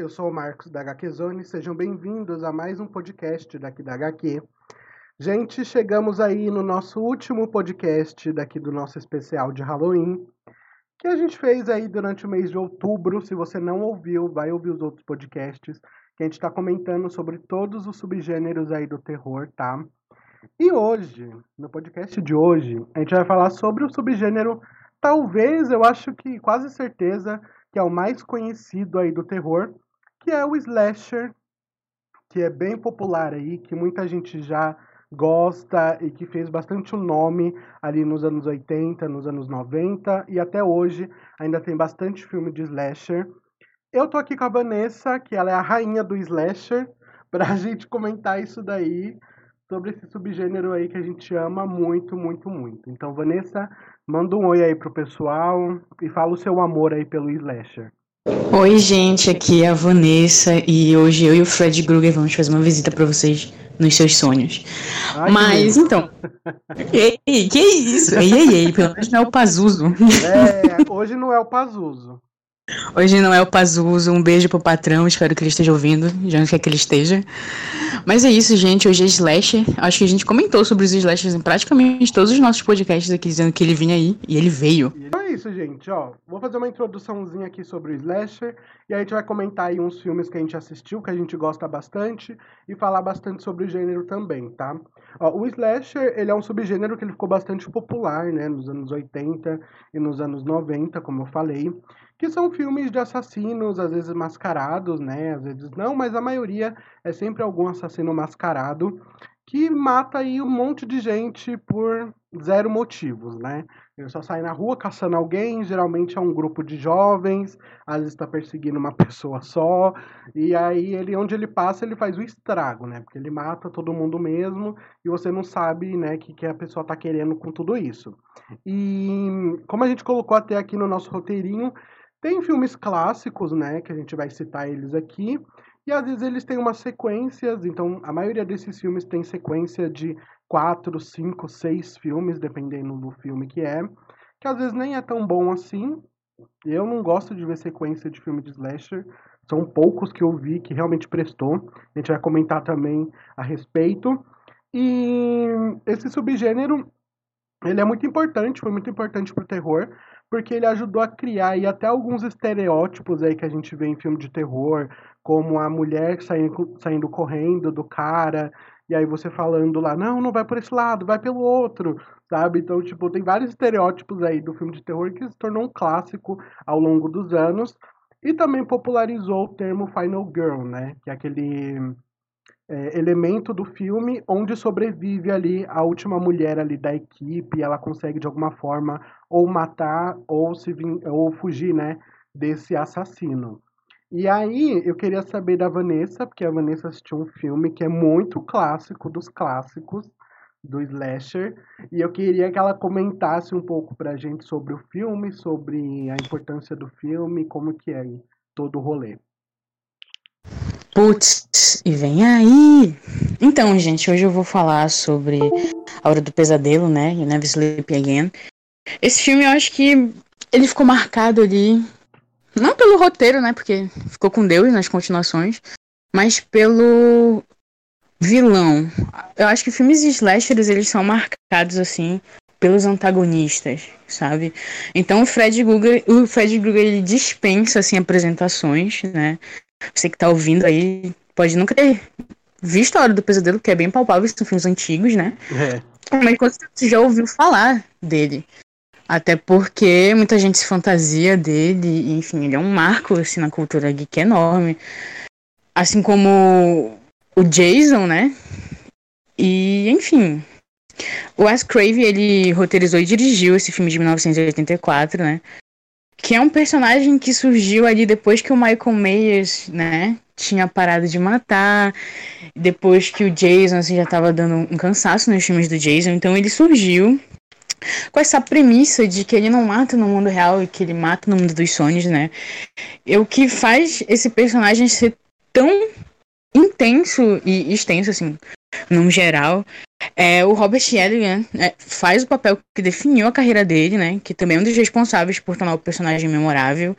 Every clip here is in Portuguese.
Eu sou o Marcos da HQ Zone, sejam bem-vindos a mais um podcast daqui da HQ. Gente, chegamos aí no nosso último podcast daqui do nosso especial de Halloween, que a gente fez aí durante o mês de outubro. Se você não ouviu, vai ouvir os outros podcasts, que a gente está comentando sobre todos os subgêneros aí do terror, tá? E hoje, no podcast de hoje, a gente vai falar sobre o subgênero, talvez, eu acho que quase certeza, que é o mais conhecido aí do terror, que é o slasher, que é bem popular aí, que muita gente já gosta e que fez bastante o nome ali nos anos 80, nos anos 90 e até hoje ainda tem bastante filme de slasher. Eu tô aqui com a Vanessa, que ela é a rainha do slasher, pra gente comentar isso daí, sobre esse subgênero aí que a gente ama muito, muito, muito. Então, Vanessa, manda um oi aí pro pessoal e fala o seu amor aí pelo slasher. Oi, gente, aqui é a Vanessa e hoje eu e o Fred Krueger vamos fazer uma visita para vocês nos seus sonhos. Ai, Mas então. ei, que isso? Ei, ei, ei, pelo menos não é o Pazuzo. É, hoje não é o Pazuzo. Hoje não é o Pazuzo. Um beijo pro patrão, espero que ele esteja ouvindo, já não quer que ele esteja. Mas é isso, gente. Hoje é Slasher. Acho que a gente comentou sobre os Slashers em praticamente todos os nossos podcasts aqui, dizendo que ele vinha aí, e ele veio. Então é isso, gente. Ó, vou fazer uma introduçãozinha aqui sobre o Slasher, e aí a gente vai comentar aí uns filmes que a gente assistiu, que a gente gosta bastante, e falar bastante sobre o gênero também, tá? Ó, o Slasher, ele é um subgênero que ele ficou bastante popular, né, nos anos 80 e nos anos 90, como eu falei que são filmes de assassinos, às vezes mascarados, né? Às vezes não, mas a maioria é sempre algum assassino mascarado que mata aí um monte de gente por zero motivos, né? Ele só sai na rua caçando alguém, geralmente é um grupo de jovens, às vezes está perseguindo uma pessoa só, e aí ele, onde ele passa, ele faz o estrago, né? Porque ele mata todo mundo mesmo e você não sabe, né, que, que a pessoa está querendo com tudo isso. E como a gente colocou até aqui no nosso roteirinho, tem filmes clássicos, né, que a gente vai citar eles aqui, e às vezes eles têm umas sequências, então a maioria desses filmes tem sequência de quatro, cinco, seis filmes, dependendo do filme que é, que às vezes nem é tão bom assim. Eu não gosto de ver sequência de filme de slasher, são poucos que eu vi que realmente prestou. A gente vai comentar também a respeito. E esse subgênero, ele é muito importante, foi muito importante pro terror, porque ele ajudou a criar aí até alguns estereótipos aí que a gente vê em filme de terror, como a mulher saindo, saindo correndo do cara, e aí você falando lá, não, não vai por esse lado, vai pelo outro, sabe? Então, tipo, tem vários estereótipos aí do filme de terror que se tornou um clássico ao longo dos anos, e também popularizou o termo Final Girl, né? Que é aquele é, elemento do filme onde sobrevive ali a última mulher ali da equipe, ela consegue de alguma forma ou matar ou se ou fugir, né, desse assassino. E aí eu queria saber da Vanessa, porque a Vanessa assistiu um filme que é muito clássico dos clássicos do slasher, e eu queria que ela comentasse um pouco pra gente sobre o filme, sobre a importância do filme, como que é todo o rolê. Putz, e vem aí! Então, gente, hoje eu vou falar sobre A Hora do Pesadelo, né? You Never Sleep Again. Esse filme eu acho que ele ficou marcado ali, não pelo roteiro, né? Porque ficou com Deus nas continuações, mas pelo vilão. Eu acho que filmes slashers, eles são marcados, assim, pelos antagonistas, sabe? Então o Fred Krueger, o Fred Krueger ele dispensa assim apresentações, né? Você que tá ouvindo aí pode nunca ter visto a Hora do Pesadelo, que é bem palpável, são filmes antigos, né? É. Mas quando você já ouviu falar dele. Até porque muita gente se fantasia dele, enfim, ele é um marco assim, na cultura geek enorme. Assim como o Jason, né? E, enfim. O Wes Craven, ele roteirizou e dirigiu esse filme de 1984, né? que é um personagem que surgiu ali depois que o Michael Myers, né, tinha parado de matar, depois que o Jason assim, já estava dando um cansaço nos filmes do Jason, então ele surgiu com essa premissa de que ele não mata no mundo real e que ele mata no mundo dos sonhos, né? E o que faz esse personagem ser tão intenso e extenso, assim, num geral, é, o Robert Eggers né, faz o papel que definiu a carreira dele, né? Que também é um dos responsáveis por tornar o personagem memorável.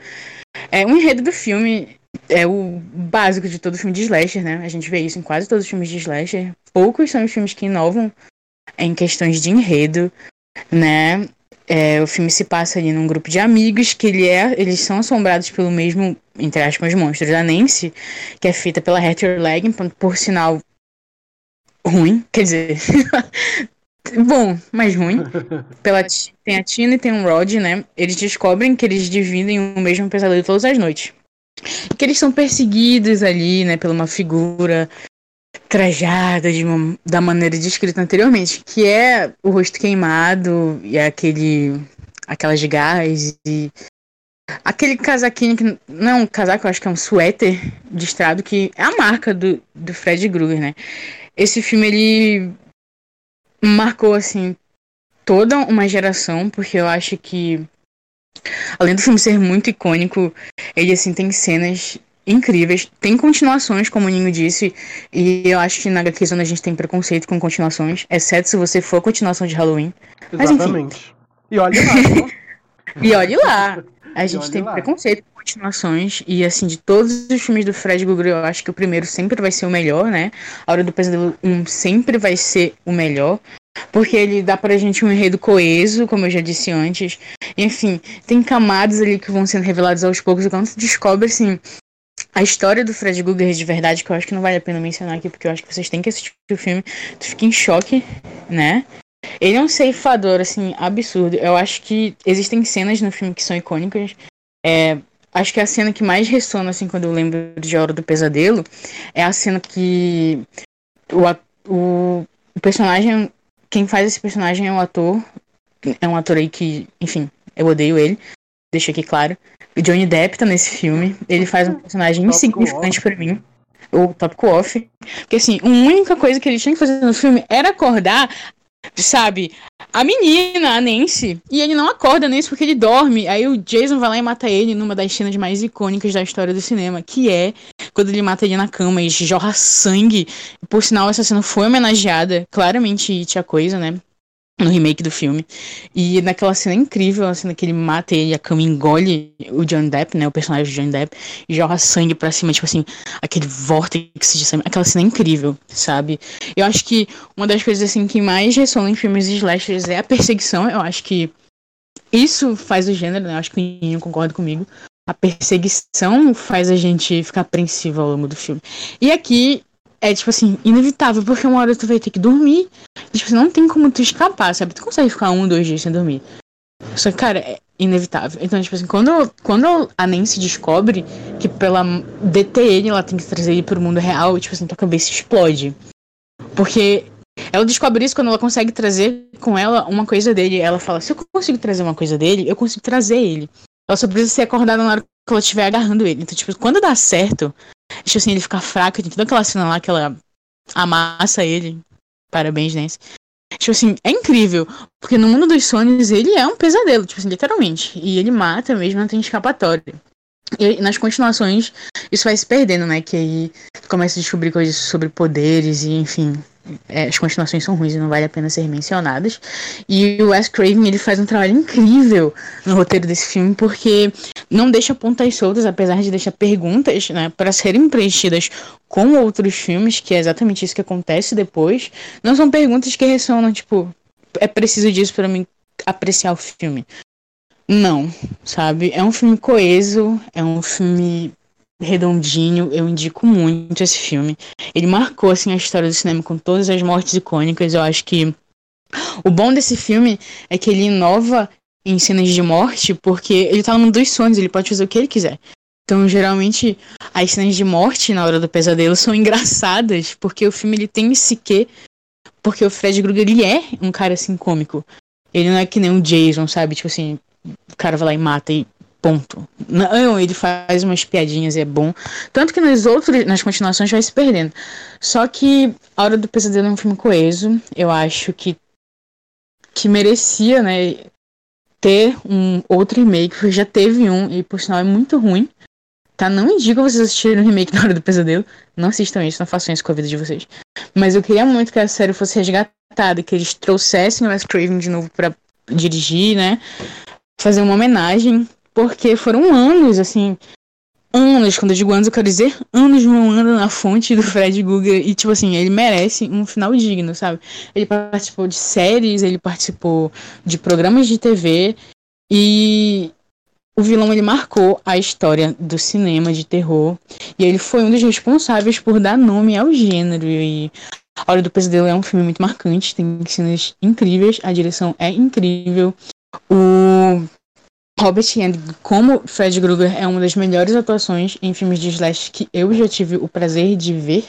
É, o enredo do filme é o básico de todo filme de slasher, né? A gente vê isso em quase todos os filmes de slasher. Poucos são os filmes que inovam em questões de enredo, né? É, o filme se passa ali num grupo de amigos que ele é, eles são assombrados pelo mesmo, entre aspas, monstro da Nancy, que é feita pela Hattie Legging, por sinal ruim, quer dizer, bom, mas ruim. Pela, tem a Tina e tem o Rod, né? Eles descobrem que eles dividem o mesmo pesadelo todas as noites. Que eles são perseguidos ali, né, por uma figura trajada de uma, da maneira descrita anteriormente, que é o rosto queimado e aquele aquelas de gás e aquele casaquinho que não é um casaco, eu acho que é um suéter listrado que é a marca do, do Fred Krueger, né? Esse filme ele marcou assim toda uma geração, porque eu acho que além do filme ser muito icônico, ele assim tem cenas incríveis. Tem continuações, como o Ninho disse, e eu acho que na HQ Zone a gente tem preconceito com continuações, exceto se você for continuação de Halloween. Exatamente. e olhe lá. e olhe lá. A gente tem lá. preconceito com continuações, e assim, de todos os filmes do Fred Krueger, eu acho que o primeiro sempre vai ser o melhor, né? A Hora do Pesadelo 1 sempre vai ser o melhor. Porque ele dá pra gente um enredo coeso, como eu já disse antes. Enfim, tem camadas ali que vão sendo reveladas aos poucos, e quando você descobre, assim, a história do Fred Krueger de verdade, que eu acho que não vale a pena mencionar aqui, porque eu acho que vocês têm que assistir o filme, tu fica em choque, né? Ele é um ceifador, assim, absurdo. Eu acho que existem cenas no filme que são icônicas. É, acho que a cena que mais ressona, assim, quando eu lembro de Hora do Pesadelo, é a cena que o, o, o personagem, quem faz esse personagem é um ator, é um ator aí que, enfim, eu odeio ele, deixo aqui claro. O Johnny Depp tá nesse filme. Ele faz um personagem insignificante para mim. O Top Off. Porque assim, a única coisa que ele tinha que fazer no filme era acordar, sabe, a menina, a Nancy. E ele não acorda Nancy porque ele dorme. Aí o Jason vai lá e mata ele numa das cenas mais icônicas da história do cinema, que é quando ele mata ele na cama e jorra sangue. Por sinal, essa cena foi homenageada, claramente tinha coisa, né? No remake do filme. E naquela cena incrível, a cena que ele mata ele, a cama engole o John Depp, né? O personagem do John Depp, e jorra sangue pra cima, tipo assim, aquele vórtice de sangue. Aquela cena incrível, sabe? Eu acho que uma das coisas assim que mais ressona em filmes slashers é a perseguição. Eu acho que isso faz o gênero, né? Eu acho que o Ninho concorda comigo. A perseguição faz a gente ficar apreensivo ao longo do filme. E aqui é, tipo assim, inevitável, porque uma hora tu vai ter que dormir. E, tipo, não tem como tu escapar, sabe? Tu consegue ficar um, dois dias sem dormir. Só que, cara, é inevitável. Então, tipo assim, quando, quando a Nancy descobre que pela ele, ela tem que trazer ele pro mundo real, tipo assim, tua cabeça explode. Porque ela descobre isso quando ela consegue trazer com ela uma coisa dele. Ela fala: se eu consigo trazer uma coisa dele, eu consigo trazer ele. Ela só precisa ser acordada na hora que ela estiver agarrando ele. Então, tipo, quando dá certo, Tipo assim, ele fica fraco, tem toda aquela cena lá que ela amassa ele. Parabéns, Nancy. Tipo assim, é incrível. Porque no mundo dos sonhos ele é um pesadelo, tipo assim, literalmente. E ele mata mesmo, não tem escapatória. E nas continuações, isso vai se perdendo, né? Que aí começa a descobrir coisas sobre poderes e, enfim, é, as continuações são ruins e não vale a pena ser mencionadas. E o Wes Craven ele faz um trabalho incrível no roteiro desse filme porque não deixa pontas soltas, apesar de deixar perguntas, né, para serem preenchidas com outros filmes, que é exatamente isso que acontece depois. Não são perguntas que ressonam tipo é preciso disso para mim apreciar o filme. Não, sabe? É um filme coeso, é um filme redondinho, eu indico muito esse filme. Ele marcou assim a história do cinema com todas as mortes icônicas. Eu acho que o bom desse filme é que ele inova em cenas de morte, porque ele tá mundo dos sonhos, ele pode fazer o que ele quiser. Então, geralmente, as cenas de morte na hora do pesadelo são engraçadas, porque o filme ele tem esse quê, porque o Fred Krueger ele é um cara assim cômico. Ele não é que nem um Jason, sabe? Tipo assim, o cara vai lá e mata e Ponto. Não, ele faz umas piadinhas e é bom. Tanto que nas outras, nas continuações vai se perdendo. Só que A Hora do Pesadelo é um filme coeso. Eu acho que que merecia, né, ter um outro remake, porque já teve um e por sinal é muito ruim. Tá? Não indico vocês assistirem o remake da Hora do Pesadelo. Não assistam isso, não façam isso com a vida de vocês. Mas eu queria muito que a série fosse resgatada, que eles trouxessem o Wes Craven de novo para dirigir, né? Fazer uma homenagem porque foram anos, assim, anos, quando eu digo anos, eu quero dizer anos rolando na fonte do Fred Guga. E, tipo assim, ele merece um final digno, sabe? Ele participou de séries, ele participou de programas de TV. E o vilão, ele marcou a história do cinema de terror. E ele foi um dos responsáveis por dar nome ao gênero. E A Hora do Pesadelo é um filme muito marcante, tem cenas incríveis, a direção é incrível. O Robert Englund, como Fred Krueger, é uma das melhores atuações em filmes de slash que eu já tive o prazer de ver.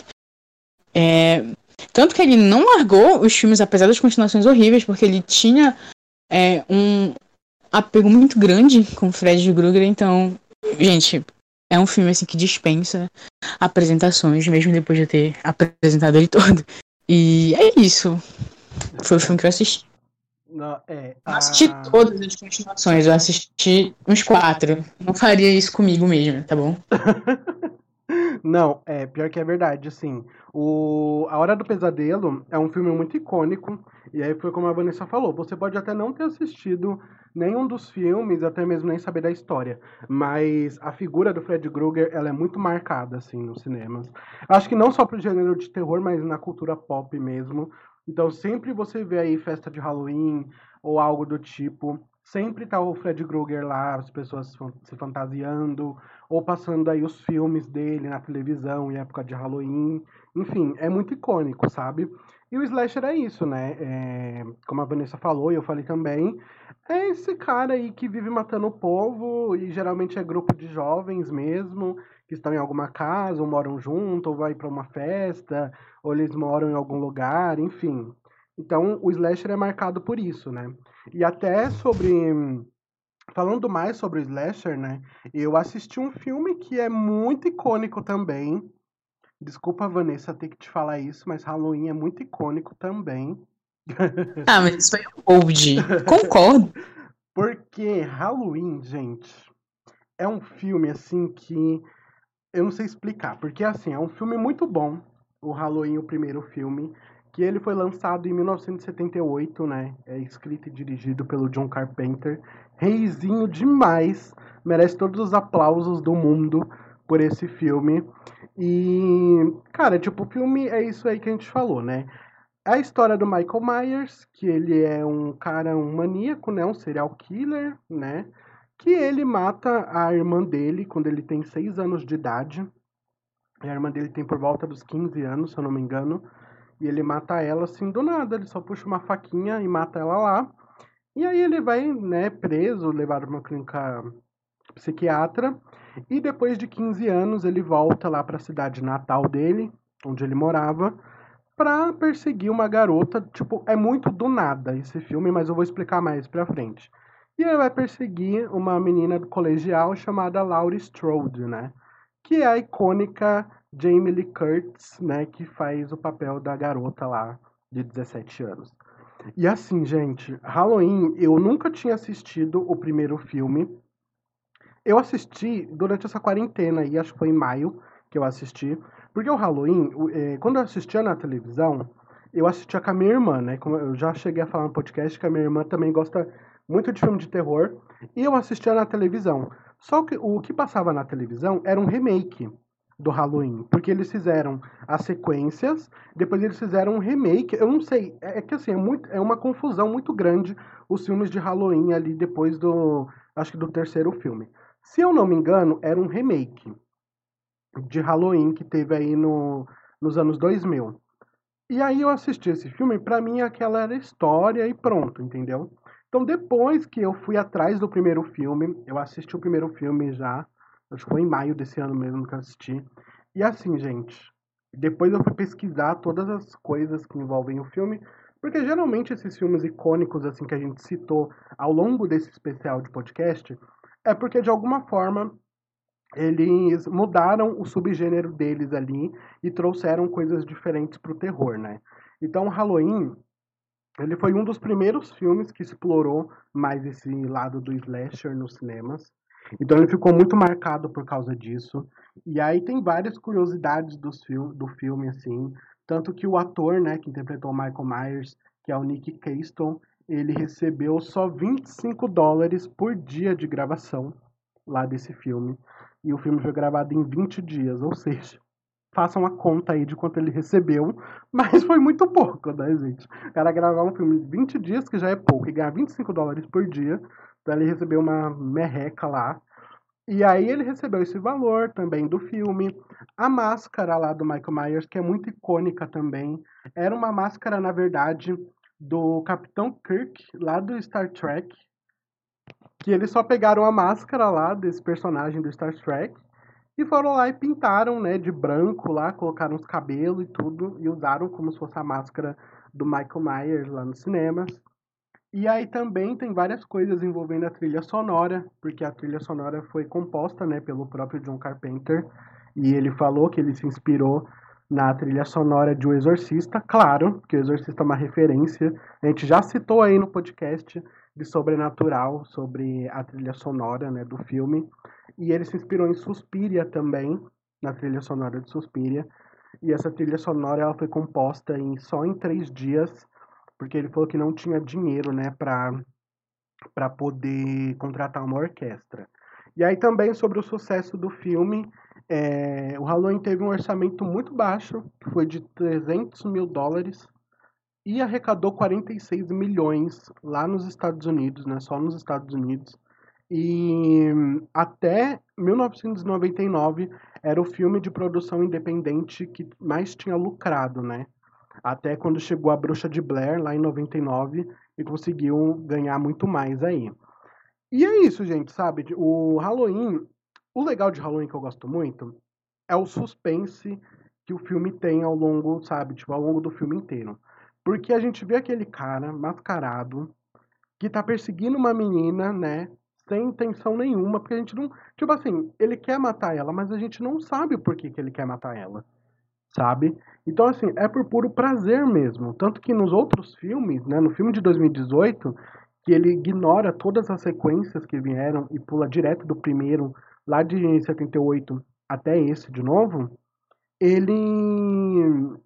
É... Tanto que ele não largou os filmes, apesar das continuações horríveis, porque ele tinha é, um apego muito grande com Fred Krueger. Então, gente, é um filme assim que dispensa apresentações, mesmo depois de eu ter apresentado ele todo. E é isso. Foi o filme que eu assisti. Não, é, Não assisti a- todas as continuações, eu assisti uns quatro. Não faria isso comigo mesmo, tá bom? Não, é pior que é verdade, assim. O A Hora do Pesadelo é um filme muito icônico, e aí foi como a Vanessa falou, você pode até não ter assistido nenhum dos filmes, até mesmo nem saber da história, mas a figura do Fred Krueger, ela é muito marcada, assim, nos cinemas. Acho que não só pro gênero de terror, mas na cultura pop mesmo. Então sempre você vê aí festa de Halloween ou algo do tipo, sempre tá o Fred Krueger lá, as pessoas se fan- se fantasiando, ou passando aí os filmes dele na televisão em época de Halloween. Enfim, é muito icônico, sabe? E o slasher é isso, né? É, como a Vanessa falou e eu falei também, é esse cara aí que vive matando o povo e geralmente é grupo de jovens mesmo, que estão em alguma casa, ou moram junto, ou vai pra uma festa, ou eles moram em algum lugar, enfim. Então, o slasher é marcado por isso, né? E até sobre falando mais sobre o slasher, né? Eu assisti um filme que é muito icônico também. Desculpa, Vanessa, ter que te falar isso, mas Halloween é muito icônico também. Ah, mas isso foi old. Concordo. Porque Halloween, gente, é um filme assim que eu não sei explicar, porque assim, é um filme muito bom, o Halloween, o primeiro filme, que ele foi lançado em 1978, né? É escrito e dirigido pelo John Carpenter. Reizinho demais, merece todos os aplausos do mundo por esse filme. E, cara, tipo, o filme é isso aí que a gente falou, né? É a história do Michael Myers, que ele é um cara, um maníaco, né? Um serial killer, né? Que ele mata a irmã dele quando ele tem 6 anos de idade. E a irmã dele tem por volta dos 15 anos, se eu não me engano. E ele mata ela assim do nada, ele só puxa uma faquinha e mata ela lá. E aí ele vai, né, preso, levado pra uma clínica psiquiatra. E depois de 15 anos ele volta lá para a cidade natal dele, onde ele morava, pra perseguir uma garota. Tipo, é muito do nada esse filme, mas eu vou explicar mais pra frente. E ele vai perseguir uma menina do colegial chamada Laurie Strode, né? Que é a icônica Jamie Lee Curtis, né? Que faz o papel da garota lá de 17 anos. E assim, gente, Halloween, eu nunca tinha assistido o primeiro filme. Eu assisti durante essa quarentena aí, acho que foi em maio que eu assisti. Porque o Halloween, eh, quando eu assistia na televisão, eu assistia com a minha irmã, né? Eu já cheguei a falar no podcast que a minha irmã também gosta muito de filme de terror. E eu assistia na televisão. Só que o que passava na televisão era um remake do Halloween. Porque eles fizeram as sequências, depois eles fizeram um remake. Eu não sei, é é que assim, é, muito, é uma confusão muito grande os filmes de Halloween ali depois do. Acho que do terceiro filme. Se eu não me engano, era um remake de Halloween que teve aí no, nos anos 2000. E aí eu assisti esse filme, pra mim aquela era história e pronto, entendeu? Então depois que eu fui atrás do primeiro filme, eu assisti o primeiro filme já, acho que foi em maio desse ano mesmo que eu assisti. E assim, gente, depois eu fui pesquisar todas as coisas que envolvem o filme, porque geralmente esses filmes icônicos assim que a gente citou ao longo desse especial de podcast, é porque de alguma forma eles mudaram o subgênero deles ali e trouxeram coisas diferentes pro terror, né? Então, Halloween, ele foi um dos primeiros filmes que explorou mais esse lado do slasher nos cinemas. Então, ele ficou muito marcado por causa disso. E aí tem várias curiosidades dos fil do filme, assim. Tanto que o ator, né, que interpretou Michael Myers, que é o Nick Caston, ele recebeu só 25 dólares por dia de gravação lá desse filme. E o filme foi gravado em 20 dias, ou seja, façam a conta aí de quanto ele recebeu, mas foi muito pouco, né, gente? O cara gravar um filme em 20 dias, que já é pouco, e ganhar 25 dólares por dia, então ele recebeu uma merreca lá. E aí ele recebeu esse valor também do filme. A máscara lá do Michael Myers, que é muito icônica também, era uma máscara, na verdade, do Capitão Kirk, lá do Star Trek, que eles só pegaram a máscara lá desse personagem do Star Trek e foram lá e pintaram, né, de branco lá, colocaram os cabelos e tudo e usaram como se fosse a máscara do Michael Myers lá nos cinemas. E aí também tem várias coisas envolvendo a trilha sonora, porque a trilha sonora foi composta, né, pelo próprio John Carpenter, e ele falou que ele se inspirou na trilha sonora de O Exorcista, claro, que O Exorcista é uma referência. A gente já citou aí no podcast de Sobrenatural, sobre a trilha sonora né, do filme. E ele se inspirou em Suspiria também, na trilha sonora de Suspiria. E essa trilha sonora ela foi composta em, só em três dias, porque ele falou que não tinha dinheiro né, para poder contratar uma orquestra. E aí também sobre o sucesso do filme, é, o Halloween teve um orçamento muito baixo, que foi de 300 mil dólares, e arrecadou 46 milhões lá nos Estados Unidos, né, só nos Estados Unidos. E até 1999 era o filme de produção independente que mais tinha lucrado, né? Até quando chegou a Bruxa de Blair, lá em 99, e conseguiu ganhar muito mais aí. E é isso, gente, sabe? O Halloween, o legal de Halloween que eu gosto muito é o suspense que o filme tem ao longo, sabe? Tipo, ao longo do filme inteiro. Porque a gente vê aquele cara mascarado que tá perseguindo uma menina, né? Sem intenção nenhuma, porque a gente não. Tipo assim, ele quer matar ela, mas a gente não sabe o porquê que ele quer matar ela. Sabe? Então, assim, é por puro prazer mesmo. Tanto que nos outros filmes, né? No filme de 2018, que ele ignora todas as sequências que vieram e pula direto do primeiro, lá de 78 até esse de novo, ele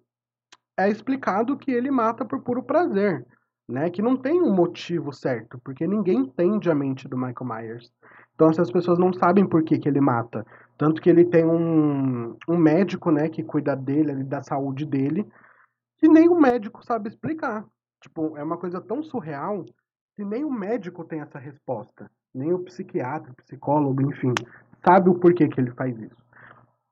é explicado que ele mata por puro prazer, né? Que não tem um motivo certo, porque ninguém entende a mente do Michael Myers. Então essas pessoas não sabem por que, que ele mata. Tanto que ele tem um, um médico, né, que cuida dele, da saúde dele, que nem o médico sabe explicar. Tipo, é uma coisa tão surreal que nem o médico tem essa resposta. Nem o psiquiatra, psicólogo, enfim, sabe o porquê que ele faz isso.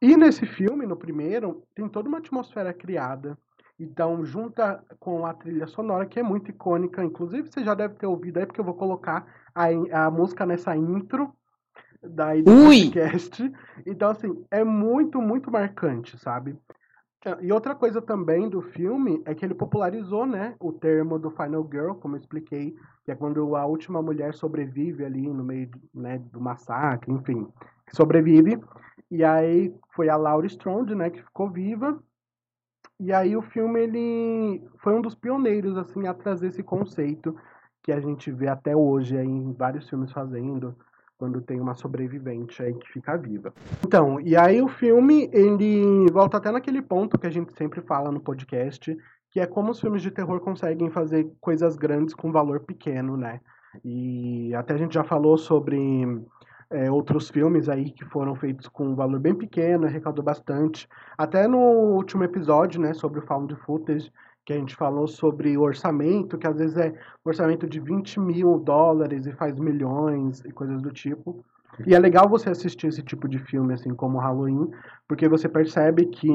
E nesse filme, no primeiro, tem toda uma atmosfera criada, então, junta com a trilha sonora, que é muito icônica. Inclusive, você já deve ter ouvido aí, porque eu vou colocar a, a música nessa intro daí do Ui. podcast. Então, assim, é muito, muito marcante, sabe? E outra coisa também do filme é que ele popularizou, né, o termo do Final Girl, como eu expliquei, que é quando a última mulher sobrevive ali no meio, né, do massacre, enfim, sobrevive. E aí foi a Laurie Strode, né, que ficou viva, e aí o filme ele foi um dos pioneiros assim a trazer esse conceito que a gente vê até hoje aí em vários filmes fazendo quando tem uma sobrevivente aí que fica viva. Então, e aí o filme ele volta até naquele ponto que a gente sempre fala no podcast, que é como os filmes de terror conseguem fazer coisas grandes com valor pequeno, né? E até a gente já falou sobre é, outros filmes aí que foram feitos com um valor bem pequeno, arrecadou bastante. Até no último episódio, né, sobre o Found Footage, que a gente falou sobre o orçamento, que às vezes é orçamento de 20 mil dólares e faz milhões e coisas do tipo. E é legal você assistir esse tipo de filme, assim como Halloween, porque você percebe que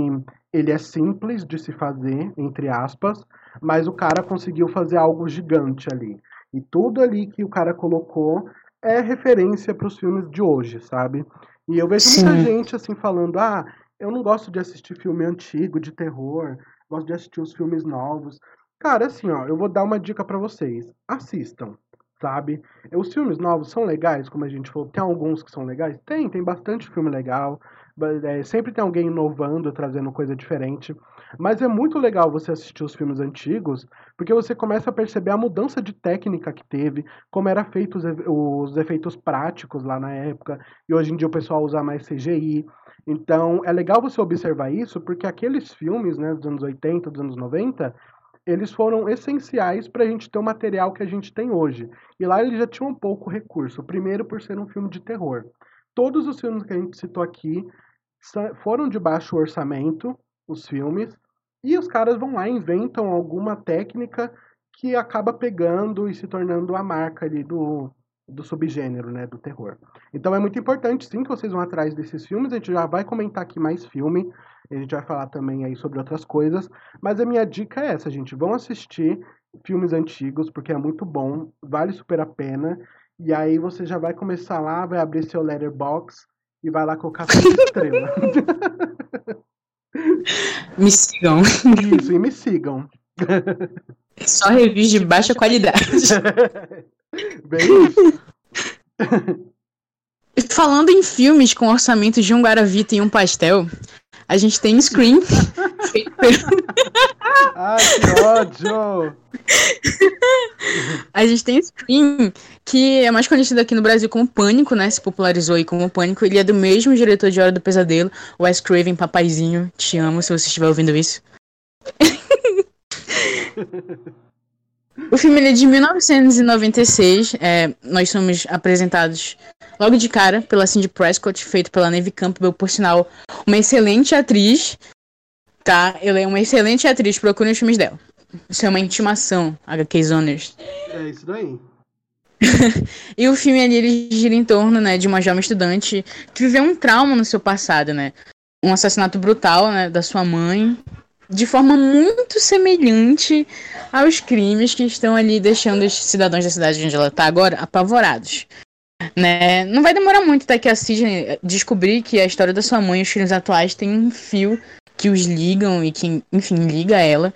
ele é simples de se fazer, entre aspas, mas o cara conseguiu fazer algo gigante ali. E tudo ali que o cara colocou é referência para os filmes de hoje, sabe? E eu vejo Sim. muita gente assim falando: ah, eu não gosto de assistir filme antigo, de terror, gosto de assistir os filmes novos. Cara, assim, ó, eu vou dar uma dica para vocês. Assistam, sabe? Os filmes novos são legais, como a gente falou. Tem alguns que são legais? Tem, tem bastante filme legal. É, sempre tem alguém inovando, trazendo coisa diferente. Mas é muito legal você assistir os filmes antigos, porque você começa a perceber a mudança de técnica que teve, como era feito os, os efeitos práticos lá na época, e hoje em dia o pessoal usa mais CGI. Então é legal você observar isso, porque aqueles filmes né, dos anos 80, dos anos 90, eles foram essenciais para a gente ter o material que a gente tem hoje. E lá eles já tinham um pouco recurso. Primeiro, por ser um filme de terror todos os filmes que a gente citou aqui foram de baixo orçamento, os filmes, e os caras vão lá e inventam alguma técnica que acaba pegando e se tornando a marca ali do, do subgênero, né, do terror. Então é muito importante, sim, que vocês vão atrás desses filmes. A gente já vai comentar aqui mais filme, a gente vai falar também aí sobre outras coisas. Mas a minha dica é essa, gente. Vão assistir filmes antigos, porque é muito bom, vale super a pena. E aí você já vai começar lá, vai abrir seu letterbox e vai lá colocar sua estrela. Me sigam. Isso, e me sigam. Só reviews de baixa qualidade. Bem isso. Falando em filmes com orçamento de um Guaravita e um pastel, a gente tem Scream. Ai, que ódio! a gente tem Scream, que é mais conhecido aqui no Brasil como Pânico, né? Se popularizou aí como Pânico. Ele é do mesmo diretor de Hora do Pesadelo, Wes Craven, papaizinho. Te amo se você estiver ouvindo isso. o filme é de 1996. É, nós somos apresentados logo de cara pela Cindy Prescott, feito pela Neve Campbell, por sinal, uma excelente atriz. Tá? Ela é uma excelente atriz, procurem os filmes dela. Isso é uma intimação, HQ Zoners. É isso daí. e o filme ali ele gira em torno, né, de uma jovem estudante que viveu um trauma no seu passado, né? Um assassinato brutal, né, da sua mãe, de forma muito semelhante aos crimes que estão ali deixando os cidadãos da cidade onde ela está agora apavorados. Né? Não vai demorar muito até que a Sidney descobrir que a história da sua mãe e os crimes atuais tem um fio que os ligam e que, enfim, liga ela.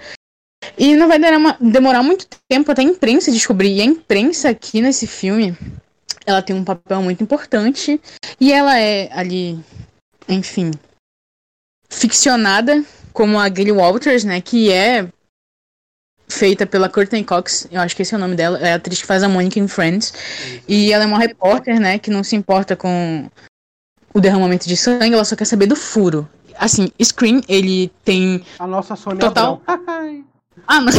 E não vai demorar muito tempo até a imprensa descobrir. E a imprensa aqui nesse filme, ela tem um papel muito importante. E ela é ali, enfim, ficcionada como a Gayle Walters, né? Que é feita pela Courtney Cox, eu acho que esse é o nome dela, é a atriz que faz a Monica em Friends. E ela é uma repórter, né, que não se importa com o derramamento de sangue, ela só quer saber do furo. Assim, Scream, ele tem. A nossa Sônia total. ah, não.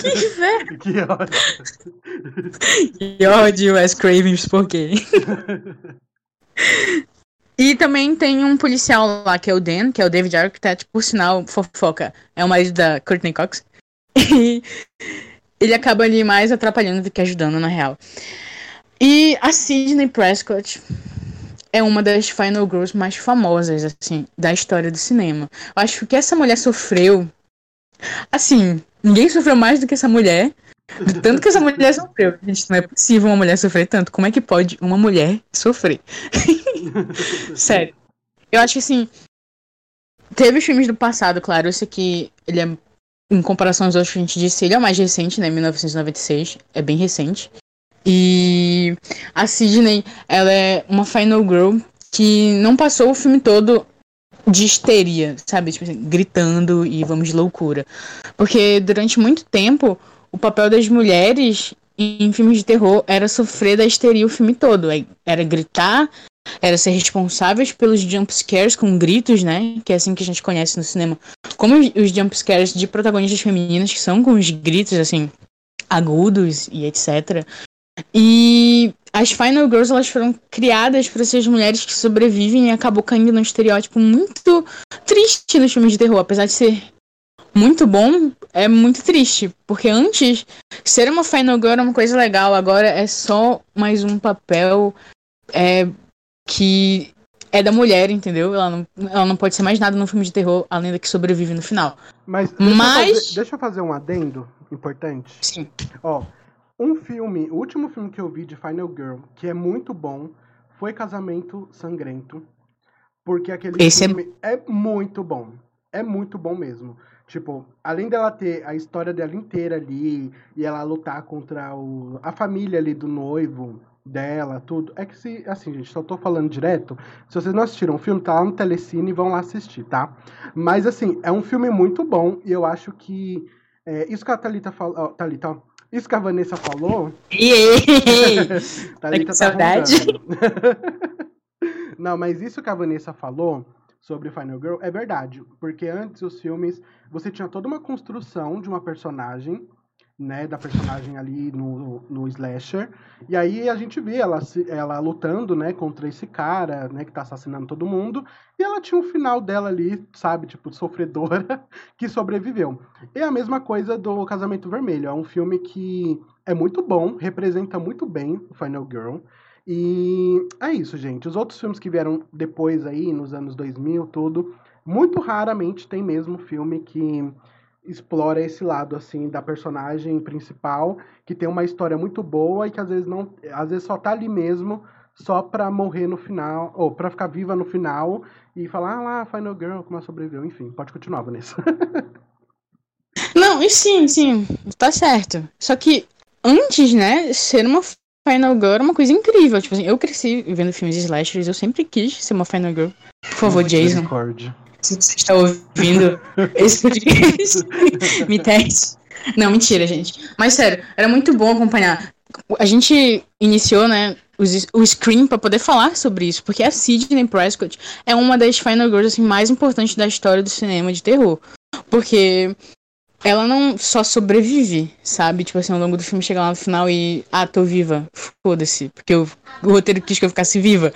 que inferno! Que ódio! que ódio, Wes Craven, por quê? E também tem um policial lá, que é o Dan, que é o David Arquitect, por sinal, fofoca, é o marido da Courtney Cox. E ele acaba ali mais atrapalhando do que ajudando, na real. E a Sidney Prescott é uma das Final Girls mais famosas, assim, da história do cinema. Eu acho que essa mulher sofreu. Assim, ninguém sofreu mais do que essa mulher. Tanto que essa mulher sofreu. Gente, não é possível uma mulher sofrer tanto. Como é que pode uma mulher sofrer? Sério. Eu acho que assim. Teve filmes do passado, claro. Esse aqui, ele é. Em comparação aos outros que a gente disse, ele é o mais recente, né? 1996. É bem recente. E a Sidney, ela é uma Final Girl que não passou o filme todo de histeria, sabe? Tipo assim, gritando e vamos de loucura. Porque durante muito tempo o papel das mulheres em filmes de terror era sofrer da histeria o filme todo. Era gritar, era ser responsáveis pelos jump scares com gritos, né? Que é assim que a gente conhece no cinema. Como os jump scares de protagonistas femininas, que são com os gritos, assim, agudos e etc. E as Final Girls, elas foram criadas para ser as mulheres que sobrevivem e acabou caindo num estereótipo muito triste nos filmes de terror. Apesar de ser muito bom, é muito triste. Porque antes, ser uma Final Girl era uma coisa legal, agora é só mais um papel é, que é da mulher, entendeu? Ela não, ela não pode ser mais nada no filme de terror, além da que sobrevive no final. Mas deixa, Mas... Eu, fazer, deixa eu fazer um adendo importante. Sim. Ó, um filme, o último filme que eu vi de Final Girl, que é muito bom, foi Casamento Sangrento. Porque aquele Esse é filme é... é muito bom. É muito bom mesmo. Tipo, além dela ter a história dela inteira ali e ela lutar contra o, a família ali do noivo dela, tudo. É que se, assim, gente, só tô falando direto. Se vocês não assistiram o filme, tá lá no Telecine e vão lá assistir, tá? Mas, assim, é um filme muito bom e eu acho que é, isso que a Thalita falou. Thalita, ó, isso que a Vanessa falou. Thalita tá saudade. não, mas isso que a Vanessa falou sobre Final Girl é verdade. Porque antes os filmes, você tinha toda uma construção de uma personagem né, da personagem ali no, no slasher. E aí a gente vê ela, ela lutando, né, contra esse cara, né, que tá assassinando todo mundo. E ela tinha um final dela ali, sabe, tipo, sofredora, que sobreviveu. E a mesma coisa do Casamento Vermelho. É um filme que é muito bom, representa muito bem o Final Girl. E é isso, gente. Os outros filmes que vieram depois aí, nos anos 2000, tudo, muito raramente tem mesmo filme que explora esse lado assim da personagem principal, que tem uma história muito boa e que às vezes não, às vezes só tá ali mesmo só pra morrer no final, ou pra ficar viva no final e falar, ah lá, Final Girl, como ela sobreviveu, enfim, pode continuar, Vanessa. não, e sim, sim, tá certo. Só que antes, né, ser uma Final Girl era uma coisa incrível. Tipo assim, eu cresci vendo filmes de slashers, eu sempre quis ser uma Final Girl. Por favor, Jason. Discord se você está ouvindo esse podcast, me teste. Não, mentira, gente. Mas sério, era muito bom acompanhar. A gente iniciou, né, o Scream para poder falar sobre isso, porque a Sidney Prescott é uma das Final Girls assim, mais importantes da história do cinema de terror. Porque ela não só sobrevive, sabe? Tipo assim, ao longo do filme chega lá no final e. Ah, tô viva. Foda-se. Porque o, o roteiro quis que eu ficasse viva.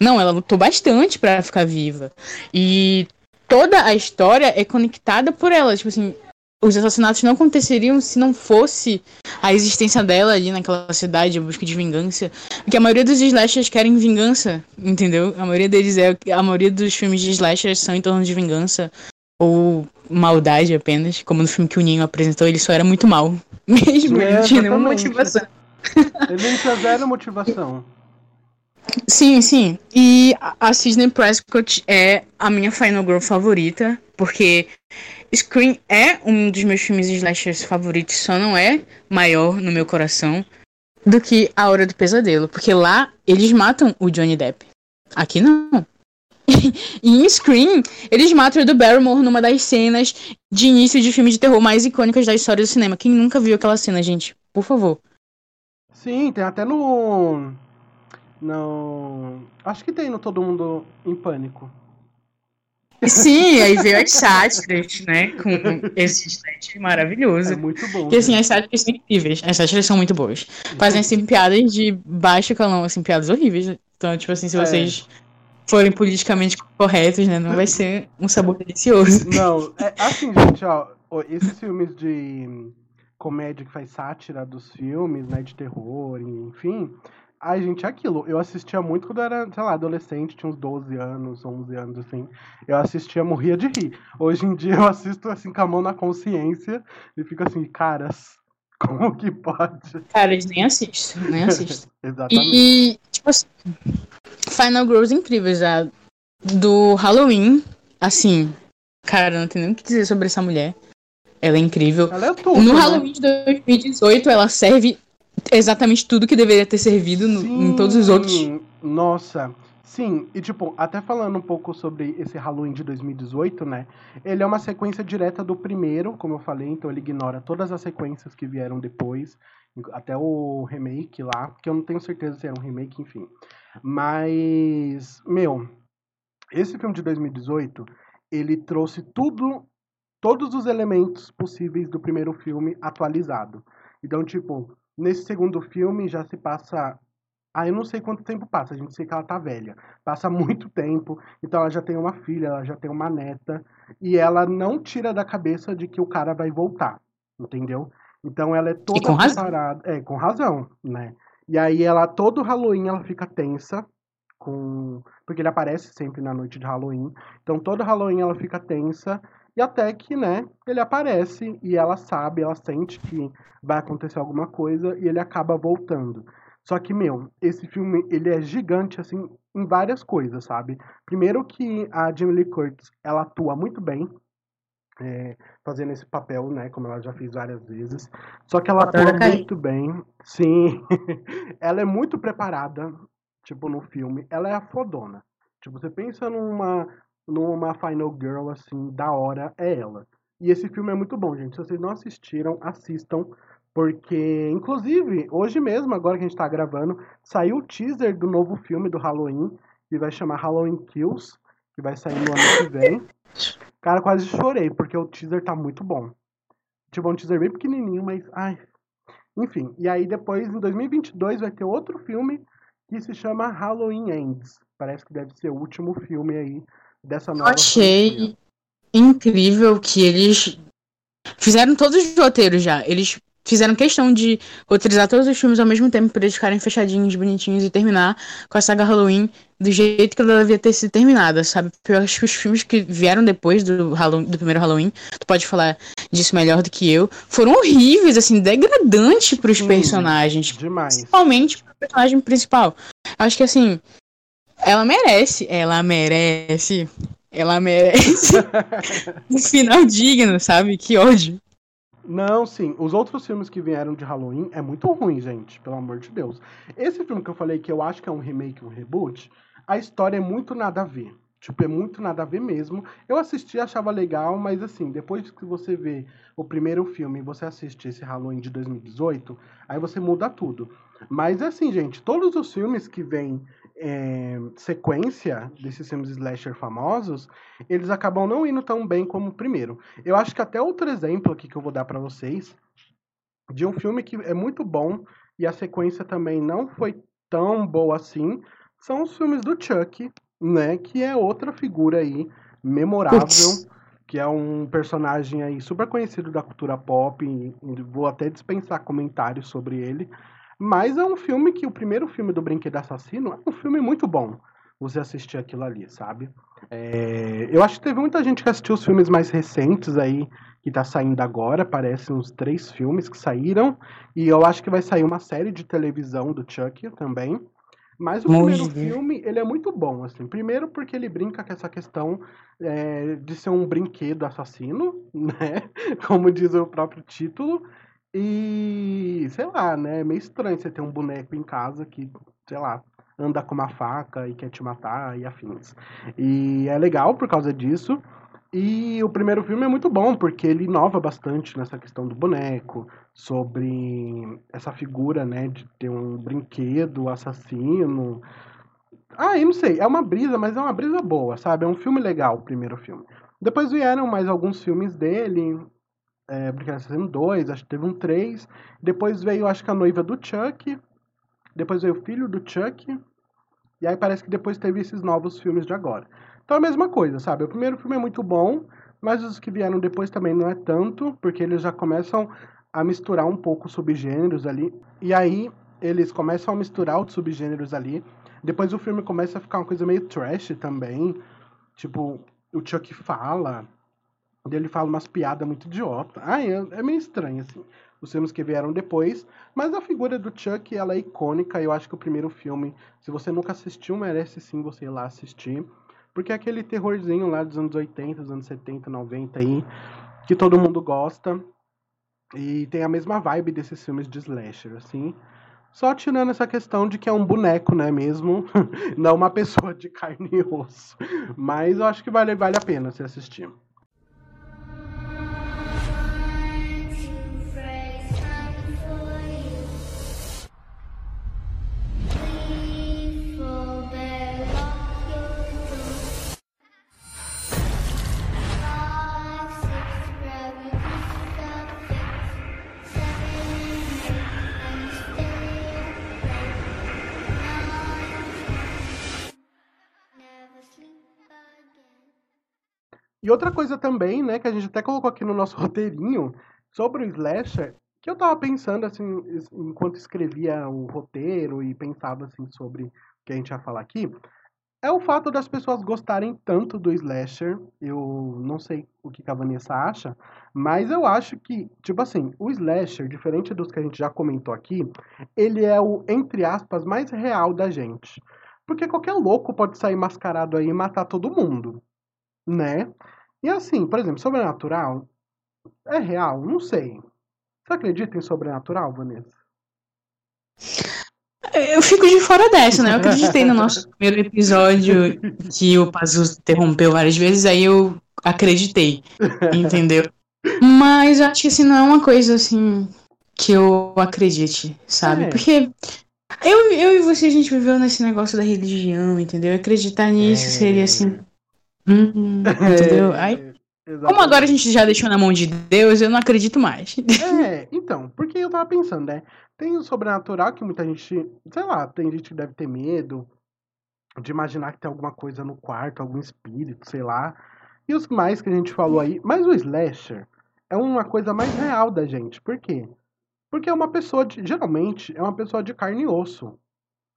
Não, ela lutou bastante para ficar viva. E toda a história é conectada por ela. Tipo assim, os assassinatos não aconteceriam se não fosse a existência dela ali naquela cidade, a busca de vingança. Porque a maioria dos slashers querem vingança, entendeu? A maioria deles é. A maioria dos filmes de slashers são em torno de vingança. Ou maldade apenas. Como no filme que o Ninho apresentou, ele só era muito mal. Mesmo, é, ele tinha nenhuma motivação. Ele não tinha zero motivação. Sim, sim. E a Sidney Prescott é a minha Final Girl favorita, porque Scream é um dos meus filmes slashers favoritos, só não é maior no meu coração do que A Hora do Pesadelo, porque lá eles matam o Johnny Depp. Aqui não. e em Scream, eles matam o do Barrymore numa das cenas de início de filmes de terror mais icônicas da história do cinema. Quem nunca viu aquela cena, gente? Por favor. Sim, tem até no não. Acho que tem no Todo Mundo em Pânico. Sim, aí veio as sátiras, né? Com esse site maravilhoso. É muito bom. Porque assim, as sátiras são incríveis. As sátiras são muito boas. Fazem assim piadas de baixo calão, assim, piadas horríveis. Então, tipo assim, se é. Forem politicamente corretos, né? Não vai ser um sabor delicioso. Não, é, assim, gente, ó, esses filmes de comédia que faz sátira dos filmes, né? De terror, enfim Ai, gente, é aquilo. Eu assistia muito quando eu era, sei lá, adolescente, tinha uns 12 anos, 11 anos, assim. Eu assistia, morria de rir. Hoje em dia eu assisto, assim, com a mão na consciência e fico assim, caras, como que pode? Caras, nem assisto, nem assisto. Exatamente. E, tipo assim, Final Girls incríveis, a do Halloween, assim, cara, não tem nem o que dizer sobre essa mulher. Ela é incrível. Ela é tudo, no né? Halloween de 2018, ela serve exatamente tudo que deveria ter servido no, em todos os outros. Nossa. Sim, e tipo, até falando um pouco sobre esse Halloween de 2018, né? Ele é uma sequência direta do primeiro, como eu falei, então ele ignora todas as sequências que vieram depois, até o remake lá, que eu não tenho certeza se era um remake, enfim. Mas, meu, esse filme de 2018, ele trouxe tudo, todos os elementos possíveis do primeiro filme atualizado. Então, tipo, Nesse segundo filme já se passa. Ah, eu não sei quanto tempo passa, a gente sei que ela tá velha. Passa muito tempo, então ela já tem uma filha, ela já tem uma neta, e ela não tira da cabeça de que o cara vai voltar, entendeu? Então ela é toda com preparada. Razão. É, com razão, né? E aí ela, todo Halloween, ela fica tensa, com. Porque ele aparece sempre na noite de Halloween. Então todo Halloween ela fica tensa. E até que, né, ele aparece e ela sabe, ela sente que vai acontecer alguma coisa e ele acaba voltando. Só que, meu, esse filme, ele é gigante, assim, em várias coisas, sabe? Primeiro que a Jamie Lee Curtis, ela atua muito bem, é, fazendo esse papel, né, como ela já fez várias vezes. Só que ela atua muito bem. Sim, ela é muito preparada, tipo, no filme. Ela é a fodona. Tipo, você pensa numa numa Final Girl, assim, da hora, é ela. E esse filme é muito bom, gente. Se vocês não assistiram, assistam. Porque, inclusive, hoje mesmo, agora que a gente tá gravando, saiu o teaser do novo filme do Halloween, que vai chamar Halloween Kills, que vai sair no ano que vem. Cara, quase chorei, porque o teaser tá muito bom. tipo, um teaser bem pequenininho, mas, ai... Enfim, e aí depois, em 2022, vai ter outro filme que se chama Halloween Ends. Parece que deve ser o último filme aí dessa nova Eu achei franquia. incrível que eles fizeram todos os roteiros já. Eles fizeram questão de roteirizar todos os filmes ao mesmo tempo para eles ficarem fechadinhos, bonitinhos e terminar com a saga Halloween do jeito que ela devia ter sido terminada, sabe? Porque eu acho que os filmes que vieram depois do, Halloween, do primeiro Halloween, tu pode falar disso melhor do que eu, foram horríveis, assim, degradantes pros Sim, personagens. Demais. Principalmente pro personagem principal. Acho que assim, ela merece, ela merece, ela merece um final digno, sabe? Que ódio. Não, sim. Os outros filmes que vieram de Halloween é muito ruim, gente. Pelo amor de Deus. Esse filme que eu falei que eu acho que é um remake, um reboot, a história é muito nada a ver. Tipo, é muito nada a ver mesmo. Eu assisti, achava legal, mas assim, depois que você vê o primeiro filme e você assiste esse Halloween de 2018, aí você muda tudo. Mas assim, gente, todos os filmes que vêm é, sequência desses filmes slasher famosos, eles acabam não indo tão bem como o primeiro. Eu acho que até outro exemplo aqui que eu vou dar para vocês de um filme que é muito bom e a sequência também não foi tão boa assim, são os filmes do Chuck, né, que é outra figura aí memorável, que é um personagem aí super conhecido da cultura pop, e vou até dispensar comentários sobre ele, mas é um filme que o primeiro filme do Brinquedo Assassino é um filme muito bom. Você assistir aquilo ali, sabe? É, eu acho que teve muita gente que assistiu os filmes mais recentes aí, que tá saindo agora. Parecem uns três filmes que saíram. E eu acho que vai sair uma série de televisão do Chuck também. Mas o primeiro filme, ele é muito bom, assim. Primeiro porque ele brinca com essa questão é, de ser um brinquedo assassino, né? Como diz o próprio título. E, sei lá, né? É meio estranho você ter um boneco em casa que, sei lá, anda com uma faca e quer te matar e afins. E é legal por causa disso. E o primeiro filme é muito bom, porque ele inova bastante nessa questão do boneco, sobre essa figura, né, de ter um brinquedo assassino. Ah, eu não sei, é uma brisa, mas é uma brisa boa, sabe? É um filme legal, o primeiro filme. Depois vieram mais alguns filmes dele, é, Brinquedo Assassino 2, acho que teve um 3. Depois veio, acho que a noiva do Chuck. Depois veio o filho do Chuck. E aí parece que depois teve esses novos filmes de agora. Então é a mesma coisa, sabe? O primeiro filme é muito bom, mas os que vieram depois também não é tanto, porque eles já começam a misturar um pouco subgêneros ali. E aí eles começam a misturar os subgêneros ali. Depois o filme começa a ficar uma coisa meio trash também. Tipo, o Chuck fala, ele fala umas piadas muito idiota. Ah, é, é, meio estranho, assim. Os filmes que vieram depois. Mas a figura do Chuck, ela é icônica. Eu acho que o primeiro filme, se você nunca assistiu, merece sim você ir lá assistir. Porque é aquele terrorzinho lá dos anos 80, dos anos 70, 90 aí, que todo mundo gosta. E tem a mesma vibe desses filmes de slasher, assim. Só tirando essa questão de que é um boneco, né, mesmo? Não uma pessoa de carne e osso. Mas eu acho que vale, vale a pena se assistir. E outra coisa também, né, que a gente até colocou aqui no nosso roteirinho sobre o slasher, que eu tava pensando assim, enquanto escrevia o roteiro e pensava assim sobre o que a gente ia falar aqui, é o fato das pessoas gostarem tanto do slasher. Eu não sei o que a Vanessa acha, mas eu acho que, tipo assim, o slasher, diferente dos que a gente já comentou aqui, ele é o, entre aspas, mais real da gente. Porque qualquer louco pode sair mascarado aí e matar todo mundo, né? E assim, por exemplo, sobrenatural é real? Não sei. Você acredita em sobrenatural, Vanessa? Eu fico de fora dessa, né? Eu acreditei no nosso primeiro episódio que o Pazuzu interrompeu várias vezes, aí eu acreditei, entendeu? Mas acho que assim, não é uma coisa assim que eu acredite, sabe? É. Porque eu, eu e você, a gente viveu nesse negócio da religião, entendeu? Acreditar nisso é. seria assim. Hum, entendeu? Aí Exatamente. Como agora a gente já deixou na mão de Deus, eu não acredito mais. É, então, porque eu tava pensando, né? Tem o sobrenatural que muita gente, sei lá, tem gente que deve ter medo de imaginar que tem alguma coisa no quarto, algum espírito, sei lá. E os mais que a gente falou aí. Mas o slasher é uma coisa mais real da gente. Por quê? Porque é uma pessoa, de, geralmente, é uma pessoa de carne e osso,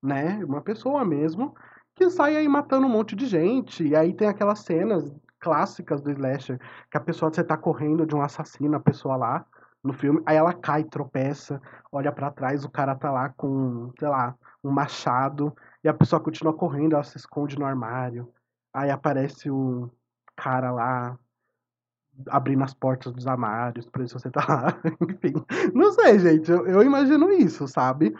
né? Uma pessoa mesmo que sai aí matando um monte de gente. E aí tem aquelas cenas clássicas do slasher, que a pessoa, você tá correndo de um assassino, a pessoa lá, no filme, aí ela cai, tropeça, olha para trás, o cara tá lá com, sei lá, um machado, e a pessoa continua correndo, ela se esconde no armário. Aí aparece um cara lá abrindo as portas dos armários ver se você tá lá. Enfim, não sei, gente, eu, eu imagino isso, sabe?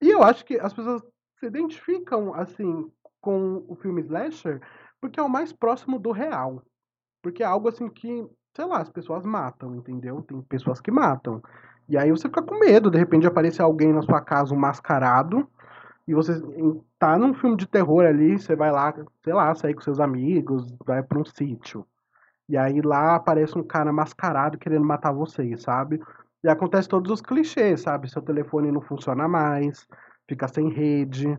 E eu acho que as pessoas se identificam, assim, com o filme Slasher porque é o mais próximo do real. Porque é algo assim que, sei lá, as pessoas matam, entendeu? Tem pessoas que matam. E aí você fica com medo, de repente aparecer alguém na sua casa um mascarado, e você tá num filme de terror ali, você vai lá, sei lá, sair com seus amigos, vai para um sítio. E aí lá aparece um cara mascarado querendo matar você, sabe? E acontece todos os clichês, sabe? Seu telefone não funciona mais, fica sem rede,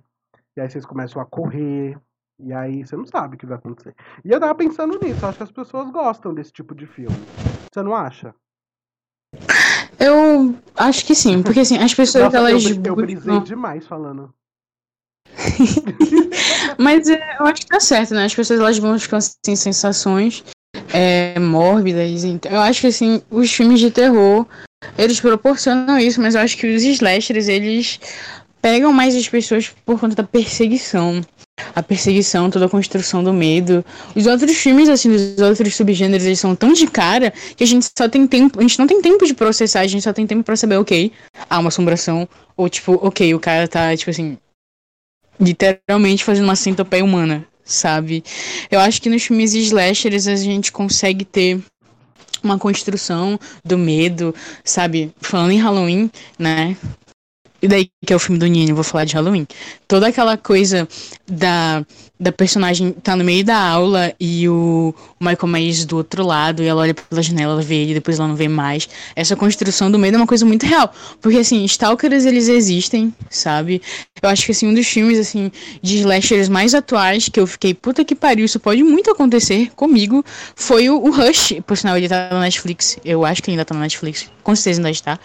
e aí vocês começam a correr, e aí você não sabe o que vai acontecer. E eu tava pensando nisso, acho que as pessoas gostam desse tipo de filme. Você não acha? Eu acho que sim, porque assim, as pessoas Nossa, elas. Eu, eu brisei demais falando. Mas é, eu acho que tá certo, né? As pessoas elas vão com assim, sensações é, mórbidas. Então, eu acho que assim, os filmes de terror, eles proporcionam isso, mas eu acho que os slashers, eles pegam mais as pessoas por conta da perseguição a perseguição, toda a construção do medo. Os outros filmes, assim, dos outros subgêneros, eles são tão de cara que a gente só tem tempo, a gente não tem tempo de processar, a gente só tem tempo para saber, ok, há uma assombração, ou tipo, ok, o cara tá, tipo assim, literalmente fazendo uma centopeia humana, sabe? Eu acho que nos filmes slashers a gente consegue ter uma construção do medo, sabe? Falando em Halloween, né? E daí que é o filme do Nino, vou falar de Halloween. Toda aquela coisa da, da personagem tá no meio da aula e o, Michael Myers do outro lado, e ela olha pela janela, ela vê ele, depois ela não vê mais. Essa construção do medo é uma coisa muito real. Porque, assim, stalkers, eles existem, sabe? Eu acho que, assim, um dos filmes, assim, de slashers mais atuais, que eu fiquei, puta que pariu, isso pode muito acontecer comigo, foi o, o Rush. Por sinal, ele tá na Netflix. Eu acho que ainda tá na Netflix. Com certeza ainda está.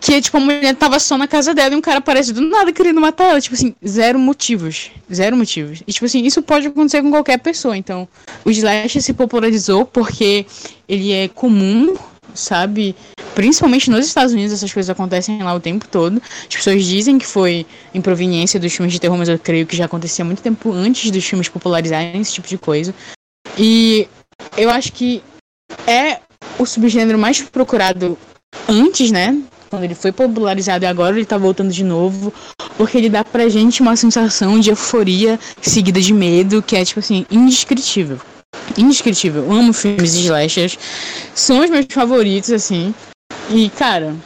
Que, tipo, a mulher tava só na casa dela e um cara aparece do nada querendo matar ela. Tipo assim, zero motivos. Zero motivos. E, tipo assim, isso pode acontecer com qualquer pessoa. Então, o slash se popularizou porque ele é comum, sabe? Principalmente nos Estados Unidos, essas coisas acontecem lá o tempo todo. As pessoas dizem que foi improveniência dos filmes de terror, mas eu creio que já acontecia muito tempo antes dos filmes popularizarem esse tipo de coisa. E eu acho que é o subgênero mais procurado antes, né? Quando ele foi popularizado e agora ele tá voltando de novo, porque ele dá pra gente uma sensação de euforia seguida de medo, que é, tipo assim, indescritível. Indescritível. Eu amo filmes slashers. São os meus favoritos, assim. E, cara,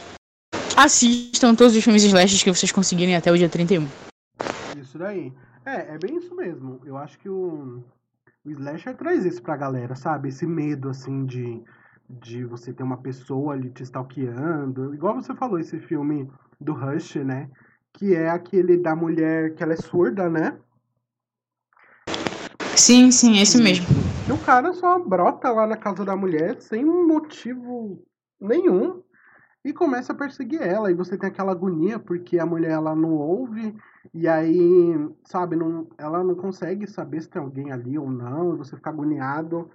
assistam todos os filmes slashers que vocês conseguirem até o dia 31. Isso daí. É, é bem isso mesmo. Eu acho que o, o slasher traz isso pra galera, sabe? Esse medo, assim, de de você ter uma pessoa ali te stalkeando. Igual você falou, esse filme do Rush, né? Que é aquele da mulher que ela é surda, né? Sim, sim, esse mesmo. E o cara só brota lá na casa da mulher sem motivo nenhum e começa a perseguir ela. E você tem aquela agonia porque a mulher ela não ouve e aí, sabe, não, ela não consegue saber se tem alguém ali ou não. Você fica agoniado.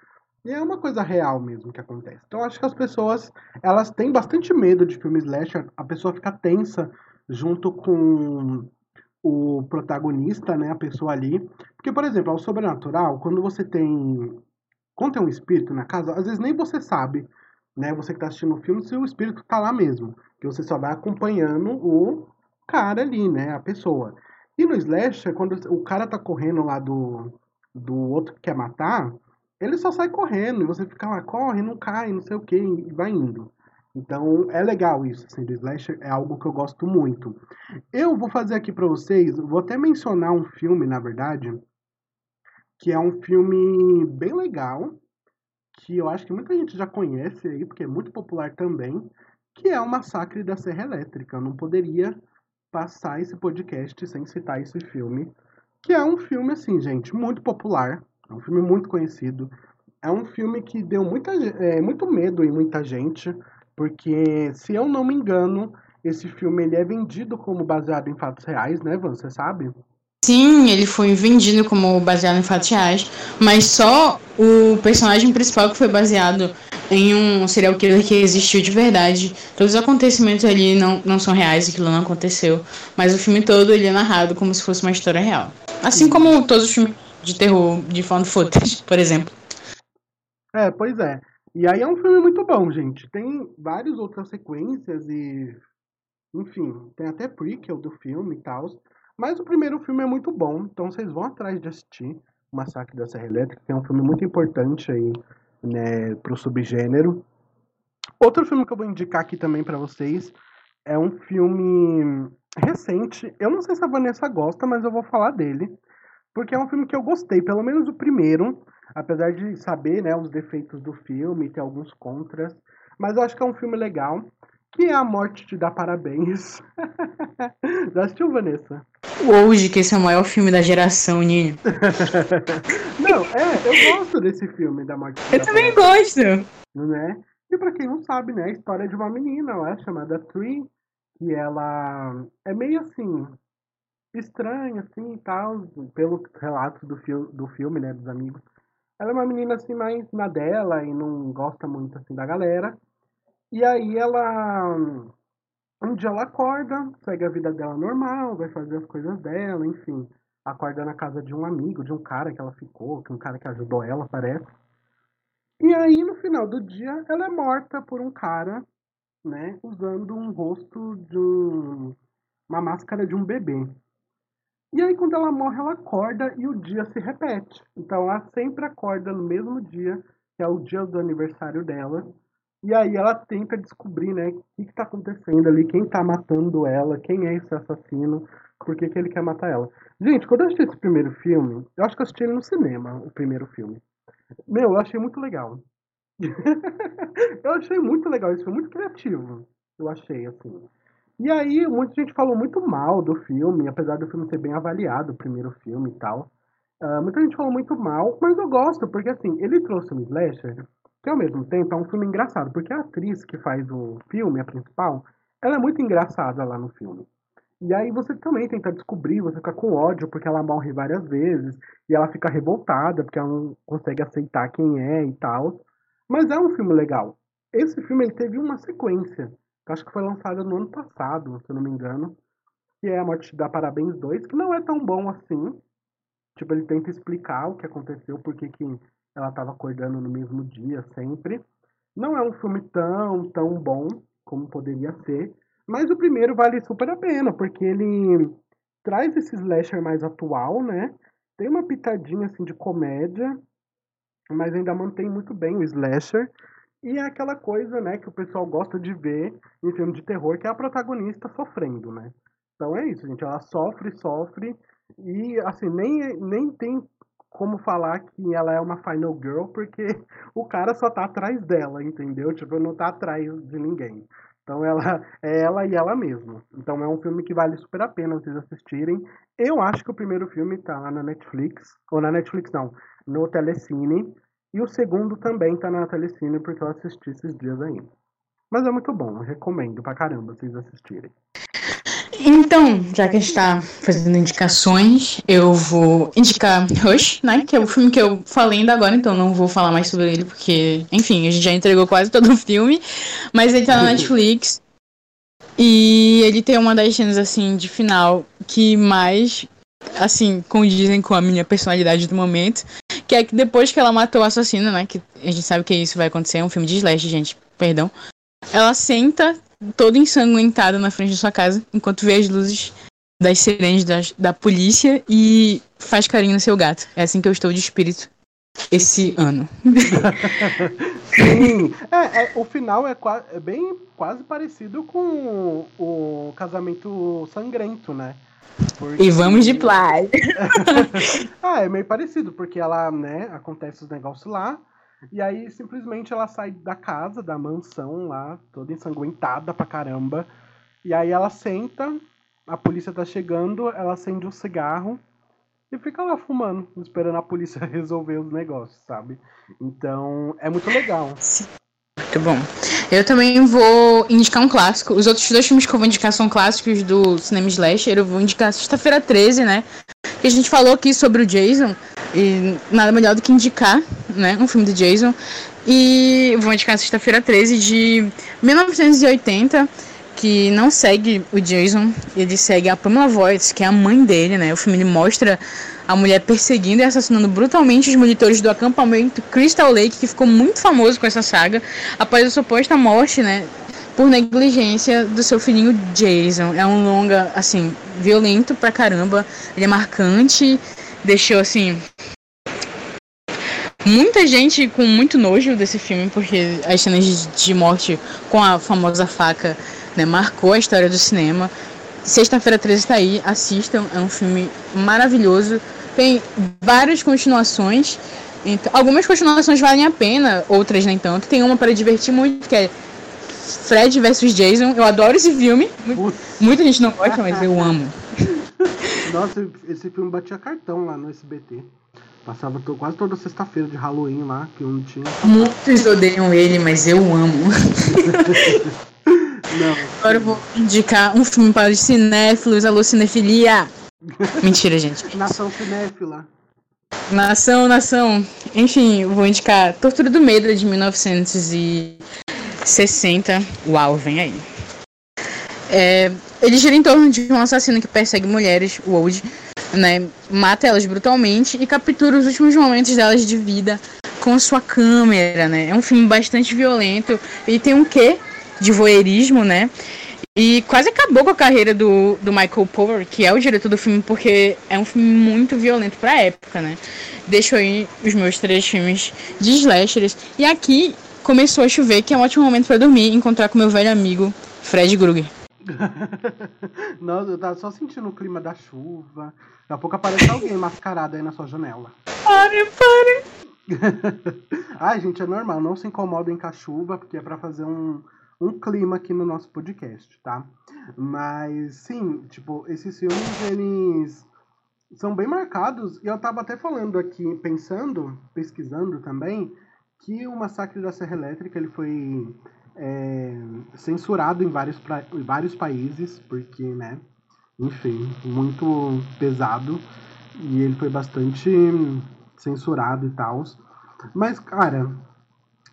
E é uma coisa real mesmo que acontece. Então acho que as pessoas, elas têm bastante medo de filmes slasher, a pessoa fica tensa junto com o protagonista, né, a pessoa ali. Porque, por exemplo, ao sobrenatural, quando você tem quando tem um espírito na casa, às vezes nem você sabe, né, você que tá assistindo o filme, se o espírito tá lá mesmo, que você só vai acompanhando o cara ali, né, a pessoa. E no slasher, quando o cara tá correndo lá do do outro que quer matar, ele só sai correndo e você fica lá, corre, não cai, não sei o que, e vai indo. Então é legal isso, assim, do slasher é algo que eu gosto muito. Eu vou fazer aqui para vocês, vou até mencionar um filme, na verdade, que é um filme bem legal, que eu acho que muita gente já conhece aí, porque é muito popular também, que é o Massacre da Serra Elétrica. Eu não poderia passar esse podcast sem citar esse filme, que é um filme, assim, gente, muito popular, é um filme muito conhecido, é um filme que deu muita, é, muito medo em muita gente, porque, se eu não me engano, esse filme ele é vendido como baseado em fatos reais, né, Van? Você sabe? Sim, ele foi vendido como baseado em fatos reais, mas só o personagem principal que foi baseado em um serial killer que existiu de verdade. Todos os acontecimentos ali não, não são reais, aquilo não aconteceu, mas o filme todo ele é narrado como se fosse uma história real. Assim como todos os filmes de terror de found footage, por exemplo. É, pois é. E aí é um filme muito bom, gente. Tem várias outras sequências e. Enfim, tem até prequel do filme e tal. Mas o primeiro filme é muito bom, então vocês vão atrás de assistir O Massacre da Serra Elétrica, que é um filme muito importante aí, né, pro subgênero. Outro filme que eu vou indicar aqui também para vocês é um filme recente. Eu não sei se a Vanessa gosta, mas eu vou falar dele. Porque é um filme que eu gostei, pelo menos o primeiro, apesar de saber né, os defeitos do filme, ter alguns contras. Mas eu acho que é um filme legal que é A Morte Te Dá Parabéns. Já assistiu, Vanessa? Hoje, que esse é o maior filme da geração, Ninho. não, é, eu gosto desse filme da Morte Te Eu também gosto. Né? E pra quem não sabe, né, a história de uma menina lá, chamada Tree, que ela é meio assim, estranha, assim, e tal, pelos relatos do, fil do filme, né, dos amigos. Ela é uma menina, assim, mais na dela e não gosta muito, assim, da galera. E aí ela. Um dia ela acorda, segue a vida dela normal, vai fazer as coisas dela, enfim. Acorda na casa de um amigo, de um cara que ela ficou, que um cara que ajudou ela, parece. E aí, no final do dia, ela é morta por um cara, né, usando um rosto de um, uma máscara de um bebê. E aí, quando ela morre, ela acorda e o dia se repete. Então, ela sempre acorda no mesmo dia, que é o dia do aniversário dela, e aí ela tenta descobrir, né, o que, está acontecendo ali, quem está matando ela, quem é esse assassino, por que, que ele quer matar ela. Gente, quando eu assisti esse primeiro filme, eu acho que eu assisti ele no cinema, o primeiro filme. Meu, eu achei muito legal. eu achei muito legal, isso foi muito criativo. Eu achei, assim. E aí, muita gente falou muito mal do filme, apesar do filme ser bem avaliado, o primeiro filme e tal. Uh, muita gente falou muito mal, mas eu gosto, porque assim, ele trouxe um slasher que ao mesmo tempo é um filme engraçado, porque a atriz que faz o filme, a principal, ela é muito engraçada lá no filme. E aí você também tenta descobrir, você fica com ódio porque ela morre várias vezes, e ela fica revoltada porque ela não consegue aceitar quem é e tal. Mas é um filme legal. Esse filme ele teve uma sequência, que acho que foi lançada no ano passado, se eu não me engano, que é A Morte da Parabéns 2, que não é tão bom assim. Tipo, ele tenta explicar o que aconteceu, porque que ela estava acordando no mesmo dia sempre. Não é um filme tão, tão bom como poderia ser, mas o primeiro vale super a pena, porque ele traz esse slasher mais atual, né? Tem uma pitadinha assim de comédia, mas ainda mantém muito bem o slasher. E é aquela coisa, né, que o pessoal gosta de ver em filme de terror, que é a protagonista sofrendo, né? Então é isso, gente. Ela sofre, sofre. E, assim, nem, nem tem como falar que ela é uma final girl, porque o cara só tá atrás dela, entendeu? Tipo, não tá atrás de ninguém. Então ela é ela e ela mesma. Então é um filme que vale super a pena vocês assistirem. Eu acho que o primeiro filme tá lá na Netflix, ou na Netflix não, no Telecine. E o segundo também tá na Telecine, porque eu assisti esses dias ainda. Mas é muito bom, recomendo pra caramba vocês assistirem. Então, já que a gente está fazendo indicações, eu vou indicar Rush, né? Que é o filme que eu falei ainda agora, então não vou falar mais sobre ele, porque, enfim, a gente já entregou quase todo o filme. Mas ele tá na Netflix. E ele tem uma das cenas, assim, de final que mais, assim, condizem com a minha personalidade do momento. Que é que depois que ela matou o assassino, né? Que a gente sabe que isso vai acontecer, é um filme de slash, gente, perdão. Ela senta todo ensanguentado na frente da sua casa, enquanto vê as luzes das sirenes da, da polícia e faz carinho no seu gato. É assim que eu estou de espírito esse ano. Sim, é, é, o final é, é, bem quase parecido com o, casamento sangrento, né? Porque... E vamos de plágio. ah, é meio parecido, porque ela, né, acontece os negócios lá, E aí, simplesmente, ela sai da casa, da mansão lá, toda ensanguentada pra caramba. E aí ela senta, a polícia tá chegando, ela acende um cigarro e fica lá fumando, esperando a polícia resolver os negócios, sabe? Então, é muito legal. Sim. Muito bom. Eu também vou indicar um clássico. Os outros dois filmes que eu vou indicar são clássicos do cinema slasher. Eu vou indicar Sexta-feira 13, né? Que a gente falou aqui sobre o Jason. E nada melhor do que indicar, né? Um filme do Jason. E vou indicar Sexta-feira 13 de 1980 que não segue o Jason, ele segue a Pamela Voight, que é a mãe dele, né? O filme mostra a mulher perseguindo e assassinando brutalmente os monitores do acampamento Crystal Lake, que ficou muito famoso com essa saga, após a suposta morte, né? Por negligência do seu filhinho Jason. É um longa, assim, violento pra caramba. Ele é marcante, deixou, assim, muita gente com muito nojo desse filme, porque as cenas de morte com a famosa faca né, marcou a história do cinema. Sexta-feira 13 está aí, assistam, é um filme maravilhoso. Tem várias continuações. Então, algumas continuações valem a pena, outras nem tanto. Tem uma para divertir muito, que é Fred vs Jason. Eu adoro esse filme. Muita gente não gosta, mas eu amo. Nossa, esse filme batia cartão lá no SBT. Passava quase toda sexta-feira de Halloween lá, que eu não tinha. Muitos odeiam ele, mas eu amo. Não. Agora eu vou indicar um filme para os cinéfilos, alô cinefilia. Mentira, gente. Nação cinéfila. Nação, nação. Enfim, vou indicar Tortura do Medo de 1960. Uau, vem aí. É, ele gira em torno de um assassino que persegue mulheres, o Old, né? Mata elas brutalmente e captura os últimos momentos delas de vida com sua câmera, né? É um filme bastante violento e tem um quê de voyeurismo, né? E quase acabou com a carreira do, do Michael Power, que é o diretor do filme, porque é um filme muito violento pra época, né? Deixo aí os meus três filmes de slashers. E aqui começou a chover, que é um ótimo momento para dormir e encontrar com meu velho amigo Fred Krueger. Nossa, eu tava só sentindo o clima da chuva. Daqui a pouco aparece alguém mascarado aí na sua janela. Pare, pare! Ai, gente, é normal, não se incomodem com a chuva, porque é para fazer um, um clima aqui no nosso podcast, tá? Mas sim, tipo, esses filmes eles são bem marcados e eu tava até falando aqui, pensando, pesquisando também, que o Massacre da Serra Elétrica ele foi é, censurado em vários, pra, em vários países, porque, né, enfim, muito pesado e ele foi bastante censurado e tal. Mas, cara,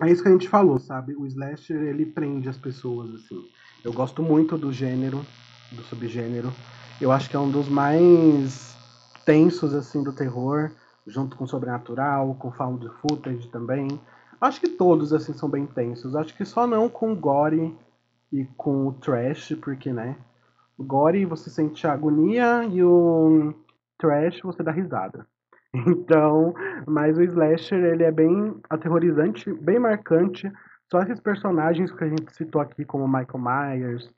é isso que a gente falou, sabe? O slasher, ele prende as pessoas, assim. Eu gosto muito do gênero, do subgênero. Eu acho que é um dos mais tensos, assim, do terror, junto com sobrenatural, com found footage também. Acho que todos, assim, são bem tensos. Acho que só não com gore e com o trash, porque, né? O gore você sente a agonia e o trash você dá risada. Então, mas o slasher ele é bem aterrorizante, bem marcante. Só esses personagens que a gente citou aqui, como Michael Myers,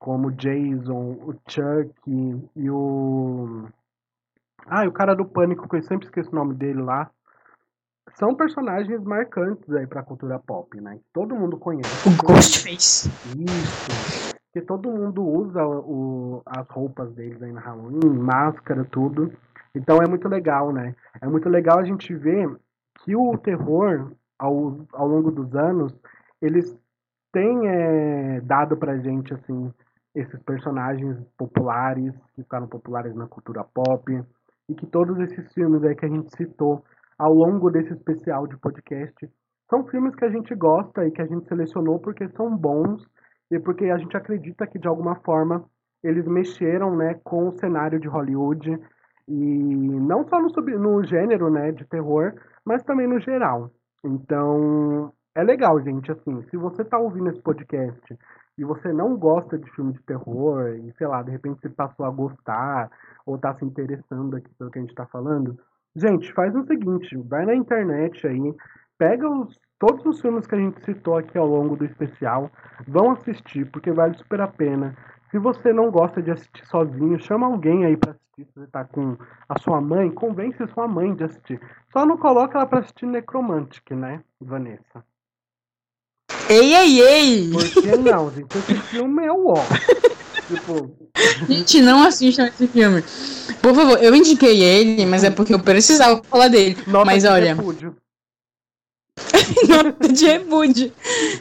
como Jason, o Chuck e o. Ah, e o cara do Pânico, que eu sempre esqueço o nome dele lá. São personagens marcantes aí pra cultura pop, né? Todo mundo conhece. O Ghostface. Isso. Que todo mundo usa o, as roupas deles aí na Halloween, máscara, tudo. Então é muito legal, né? É muito legal a gente ver que o terror, ao, ao longo dos anos, eles têm é, dado pra gente, assim, esses personagens populares, que ficaram populares na cultura pop, e que todos esses filmes aí que a gente citou ao longo desse especial de podcast são filmes que a gente gosta e que a gente selecionou porque são bons e porque a gente acredita que de alguma forma eles mexeram né, com o cenário de Hollywood e não só no, sub, no gênero, né, de terror, mas também no geral. Então, é legal, gente, assim, se você tá ouvindo esse podcast e você não gosta de filme de terror, e sei lá, de repente você passou a gostar, ou tá se interessando aqui pelo que a gente tá falando, gente, faz o seguinte, vai na internet aí, pega os, todos os filmes que a gente citou aqui ao longo do especial, vão assistir, porque vale super a pena. Se você não gosta de assistir sozinho, chama alguém aí pra assistir. Se você tá com a sua mãe, convence sua mãe de assistir. Só não coloca ela pra assistir Necromantic, né, Vanessa? Ei, ei, ei! Por que não, gente? Esse filme é o ó. tipo. Gente, não assistam esse filme. Por favor, eu indiquei ele, mas é porque eu precisava falar dele. Nota mas de olha, repúdio. nota de repúdio.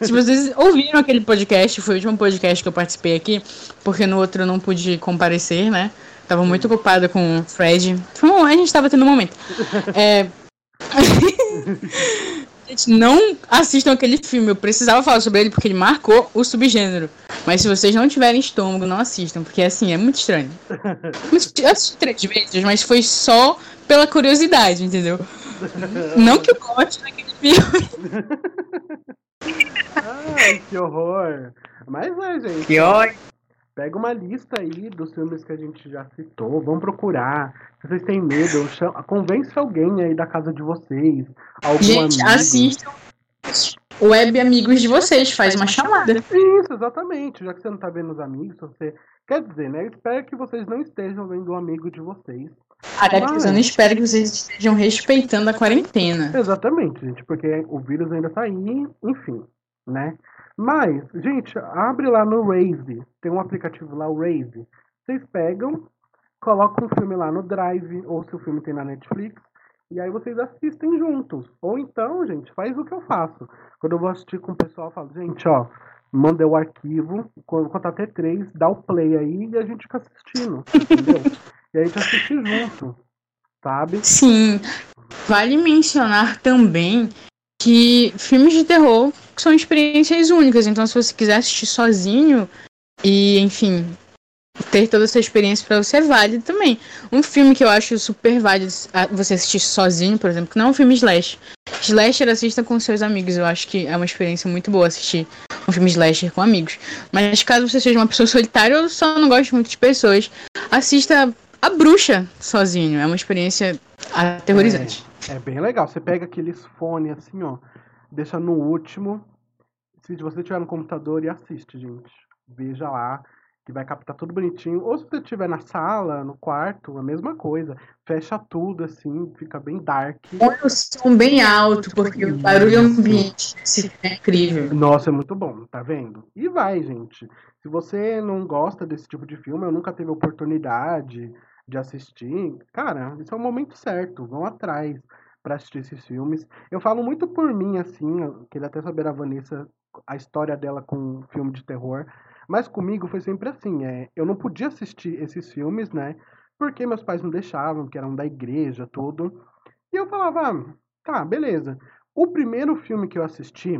Se vocês ouviram aquele podcast, foi o último podcast que eu participei aqui, porque no outro eu não pude comparecer, né? Tava muito ocupada com o Fred. Foi um- a gente tava tendo um momento. É... Gente, não assistam aquele filme. Eu precisava falar sobre ele porque ele marcou o subgênero. Mas se vocês não tiverem estômago, não assistam, porque assim, é muito estranho. Eu assisti três vezes, mas foi só pela curiosidade, entendeu? Não que eu goste daquele filme. Ai, que horror. Mas é, gente. Pior. Pega uma lista aí dos filmes que a gente já citou, vão procurar. Se vocês têm medo, chama, convence alguém aí da casa de vocês. Algum Gente, amigo. assistam web amigos de vocês, faz uma chamada. Isso, exatamente. Já que você não tá vendo os amigos, você. Quer dizer, né? Eu espero que vocês não estejam vendo o amigo de vocês. Até porque eu não espero que vocês estejam respeitando a quarentena. Exatamente, gente, porque o vírus ainda tá aí, enfim, né? Mas, gente, abre lá no Raze. Tem um aplicativo lá, o Raze. Vocês pegam, colocam um filme lá no Drive, ou se o filme tem na Netflix, e aí vocês assistem juntos. Ou então, gente, faz o que eu faço. Quando eu vou assistir com o pessoal, eu falo, gente, ó, manda o arquivo, contar até três, dá o play aí e a gente fica assistindo, entendeu? E a gente assiste junto, sabe? Sim, vale mencionar também que filmes de terror são experiências únicas. Então, se você quiser assistir sozinho e, enfim, ter toda essa experiência pra você é válido também. Um filme que eu acho super válido você assistir sozinho, por exemplo, que não é um filme slash. Slasher assista com seus amigos. Eu acho que é uma experiência muito boa assistir um filme slasher com amigos. Mas caso você seja uma pessoa solitária ou só não goste muito de pessoas, assista A Bruxa sozinho. É uma experiência aterrorizante. É bem legal. Você pega aqueles fones assim, ó, deixa no último. Se você tiver no computador e assiste, gente. Veja lá, que vai captar tudo bonitinho. Ou se você estiver na sala, no quarto, a mesma coisa. Fecha tudo assim, fica bem dark. Põe o som bem alto, porque o barulho ambiente é incrível. Nossa, é muito bom, tá vendo? E vai, gente. Se você não gosta desse tipo de filme, eu nunca teve oportunidade de assistir, cara, esse é o momento certo. Vão atrás pra assistir esses filmes. Eu falo muito por mim, assim, eu queria até saber a Vanessa, a história dela com filme de terror. Mas comigo foi sempre assim, é, eu não podia assistir esses filmes, né? Porque meus pais não deixavam, que eram da igreja, tudo. E eu falava, ah, tá, beleza. O primeiro filme que eu assisti,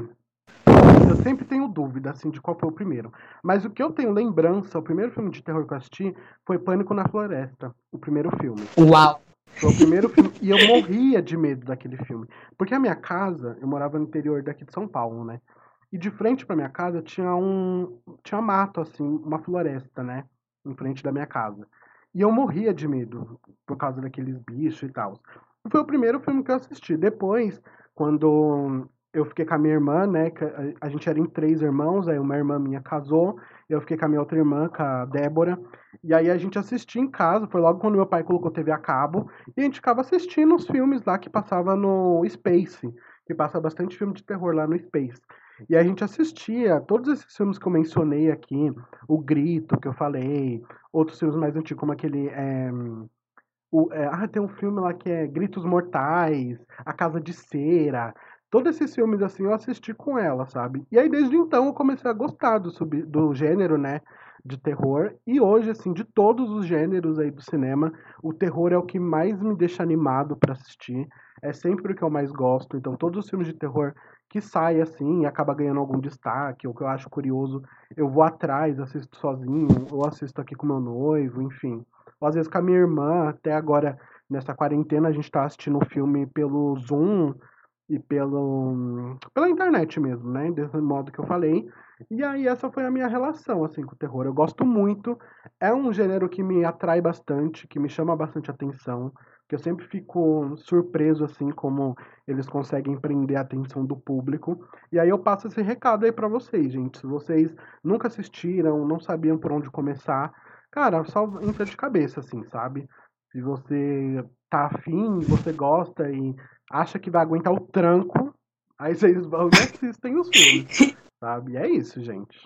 eu sempre tenho dúvida, assim, de qual foi o primeiro. Mas o que eu tenho lembrança, o primeiro filme de terror que eu assisti foi Pânico na Floresta, o primeiro filme. Uau! Foi o primeiro filme. E eu morria de medo daquele filme. Porque a minha casa, eu morava no interior daqui de São Paulo, né? E de frente pra minha casa tinha um. Tinha mato, assim, uma floresta, né? Em frente da minha casa. E eu morria de medo por causa daqueles bichos e tal. Foi o primeiro filme que eu assisti. Depois, quando eu fiquei com a minha irmã, né? a gente era em três irmãos, aí uma irmã minha casou, eu fiquei com a minha outra irmã, com a Débora. E aí a gente assistia em casa, foi logo quando meu pai colocou TV a cabo, e a gente ficava assistindo os filmes lá que passava no Space, que passa bastante filme de terror lá no Space. E a gente assistia todos esses filmes que eu mencionei aqui, O Grito, que eu falei, outros filmes mais antigos, como aquele. é, o- é, ah, tem um filme lá que é Gritos Mortais, A Casa de Cera. Todos esses filmes assim eu assisti com ela, sabe? E aí desde então eu comecei a gostar do, sub, do gênero, né? De terror. E hoje, assim, de todos os gêneros aí do cinema, o terror é o que mais me deixa animado pra assistir. É sempre o que eu mais gosto. Então, todos os filmes de terror que saem assim e acaba ganhando algum destaque, ou que eu acho curioso, eu vou atrás, assisto sozinho, ou assisto aqui com meu noivo, enfim. Ou às vezes com a minha irmã, até agora, nessa quarentena, a gente tá assistindo o filme pelo Zoom e pelo pela internet mesmo, né? Desse modo que eu falei. E aí essa foi a minha relação assim com o terror. Eu gosto muito. É um gênero que me atrai bastante, que me chama bastante atenção. que eu sempre fico surpreso, assim, como eles conseguem prender a atenção do público. E aí eu passo esse recado aí para vocês, gente. Se vocês nunca assistiram, não sabiam por onde começar, cara, só entra de cabeça, assim, sabe? Se você tá afim, você gosta e acha que vai aguentar o tranco, aí vocês vão e assistem os filmes, sabe? E é isso, gente.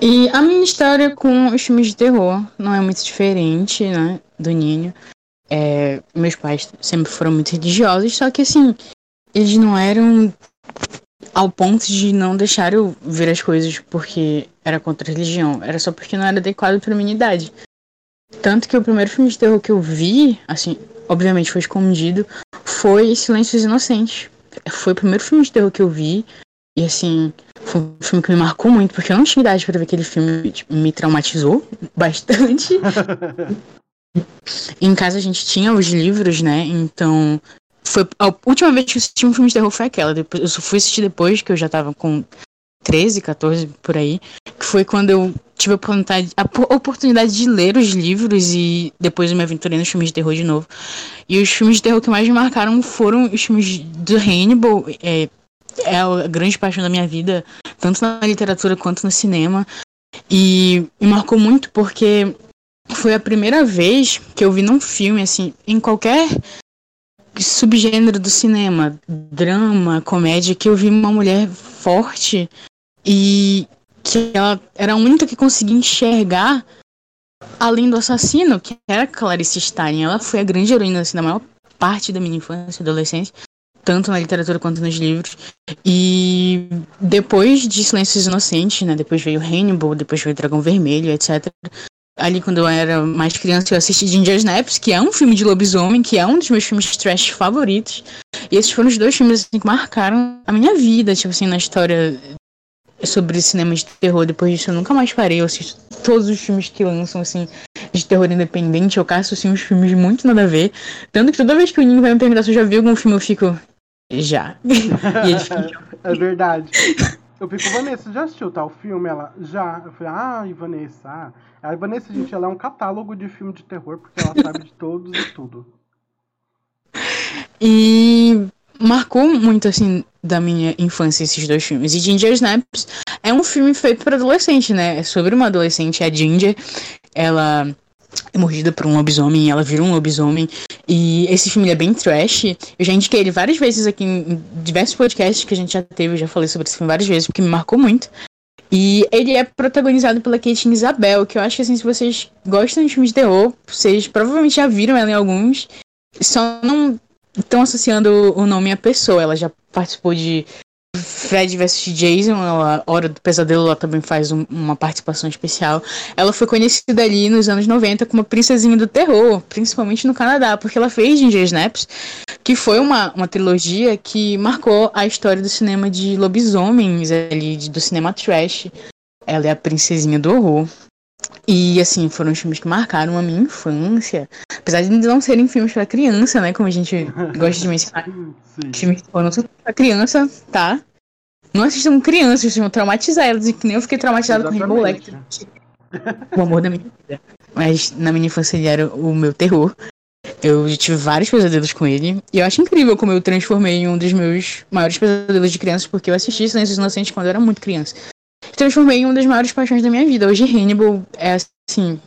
E a minha história com os filmes de terror não é muito diferente, né, do Ninho. É, meus pais sempre foram muito religiosos, só que assim, eles não eram ao ponto de não deixar eu ver as coisas porque era contra a religião, era só porque não era adequado para minha idade. Tanto que o primeiro filme de terror que eu vi, assim, obviamente foi escondido, foi Silêncios Inocentes. Foi o primeiro filme de terror que eu vi, e assim, foi um filme que me marcou muito, porque eu não tinha idade para ver aquele filme, tipo, me traumatizou bastante. em casa a gente tinha os livros, né? Então, foi a última vez que eu assisti um filme de terror foi aquela. Depois, eu só fui assistir depois, que eu já tava com 13, 14 por aí, que foi quando eu tive a oportunidade, de ler os livros e depois eu me aventurei nos filmes de terror de novo. E os filmes de terror que mais me marcaram foram os filmes do Hannibal. É, é a grande paixão da minha vida, tanto na literatura quanto no cinema. E me marcou muito porque foi a primeira vez que eu vi num filme, assim, em qualquer subgênero do cinema, drama, comédia, que eu vi uma mulher forte e que ela era a única que conseguia enxergar além do assassino, que era Clarice Starling. Ela foi a grande heroína assim, da maior parte da minha infância e adolescência, tanto na literatura quanto nos livros. E depois de Silêncios Inocentes, né, depois veio Hannibal, depois veio Dragão Vermelho, etc ali quando eu era mais criança, eu assisti Ginger Snaps, que é um filme de lobisomem, que é um dos meus filmes trash favoritos. E esses foram os dois filmes assim, que marcaram a minha vida, tipo assim, na história sobre cinema de terror. Depois disso eu nunca mais parei, eu assisto todos os filmes que lançam, assim, de terror independente. Eu caço, assim, uns filmes muito nada a ver. Tanto que toda vez que o Ninho vai me perguntar se eu já vi algum filme, eu fico... Já. e ele fica... é verdade. Eu fico, Vanessa, já assistiu tal filme? Ela, já. Eu falei, ah, Vanessa, ah. A Vanessa, gente, ela é um catálogo de filme de terror, porque ela sabe de todos e tudo. E marcou muito, assim, da minha infância esses dois filmes. E Ginger Snaps é um filme feito para adolescente, né? É sobre uma adolescente, a Ginger. Ela é mordida por um lobisomem, ela vira um lobisomem. E esse filme é bem trash. Eu já indiquei ele várias vezes aqui em diversos podcasts que a gente já teve, eu já falei sobre esse filme várias vezes, porque me marcou muito. E ele é protagonizado pela Kate Isabel, que eu acho que assim, se vocês gostam de filmes de terror, vocês provavelmente já viram ela em alguns, só não estão associando o nome à pessoa. Ela já participou de Fred vs Jason, ela, Hora do Pesadelo, ela também faz um, uma participação especial. Ela foi conhecida ali nos anos 90 como a princesinha do terror, principalmente no Canadá, porque ela fez Ginger Snaps, que foi uma, uma trilogia que marcou a história do cinema de lobisomens ali, do cinema trash. Ela é a princesinha do horror. E, assim, foram os filmes que marcaram a minha infância. Apesar de não serem filmes para criança, né? Como a gente gosta de mencionar. Filmes que foram pra criança, tá? Não assistam crianças, vocês vão traumatizar elas. Que nem eu fiquei traumatizada com Rainbow Lecter. O amor da minha vida. Mas na minha infância ele era o meu terror. Eu tive vários pesadelos com ele. E eu acho incrível como eu transformei em um dos meus maiores pesadelos de criança, porque eu assisti Silêncios Inocentes quando eu era muito criança transformei em uma das maiores paixões da minha vida. Hoje Hannibal é, assim,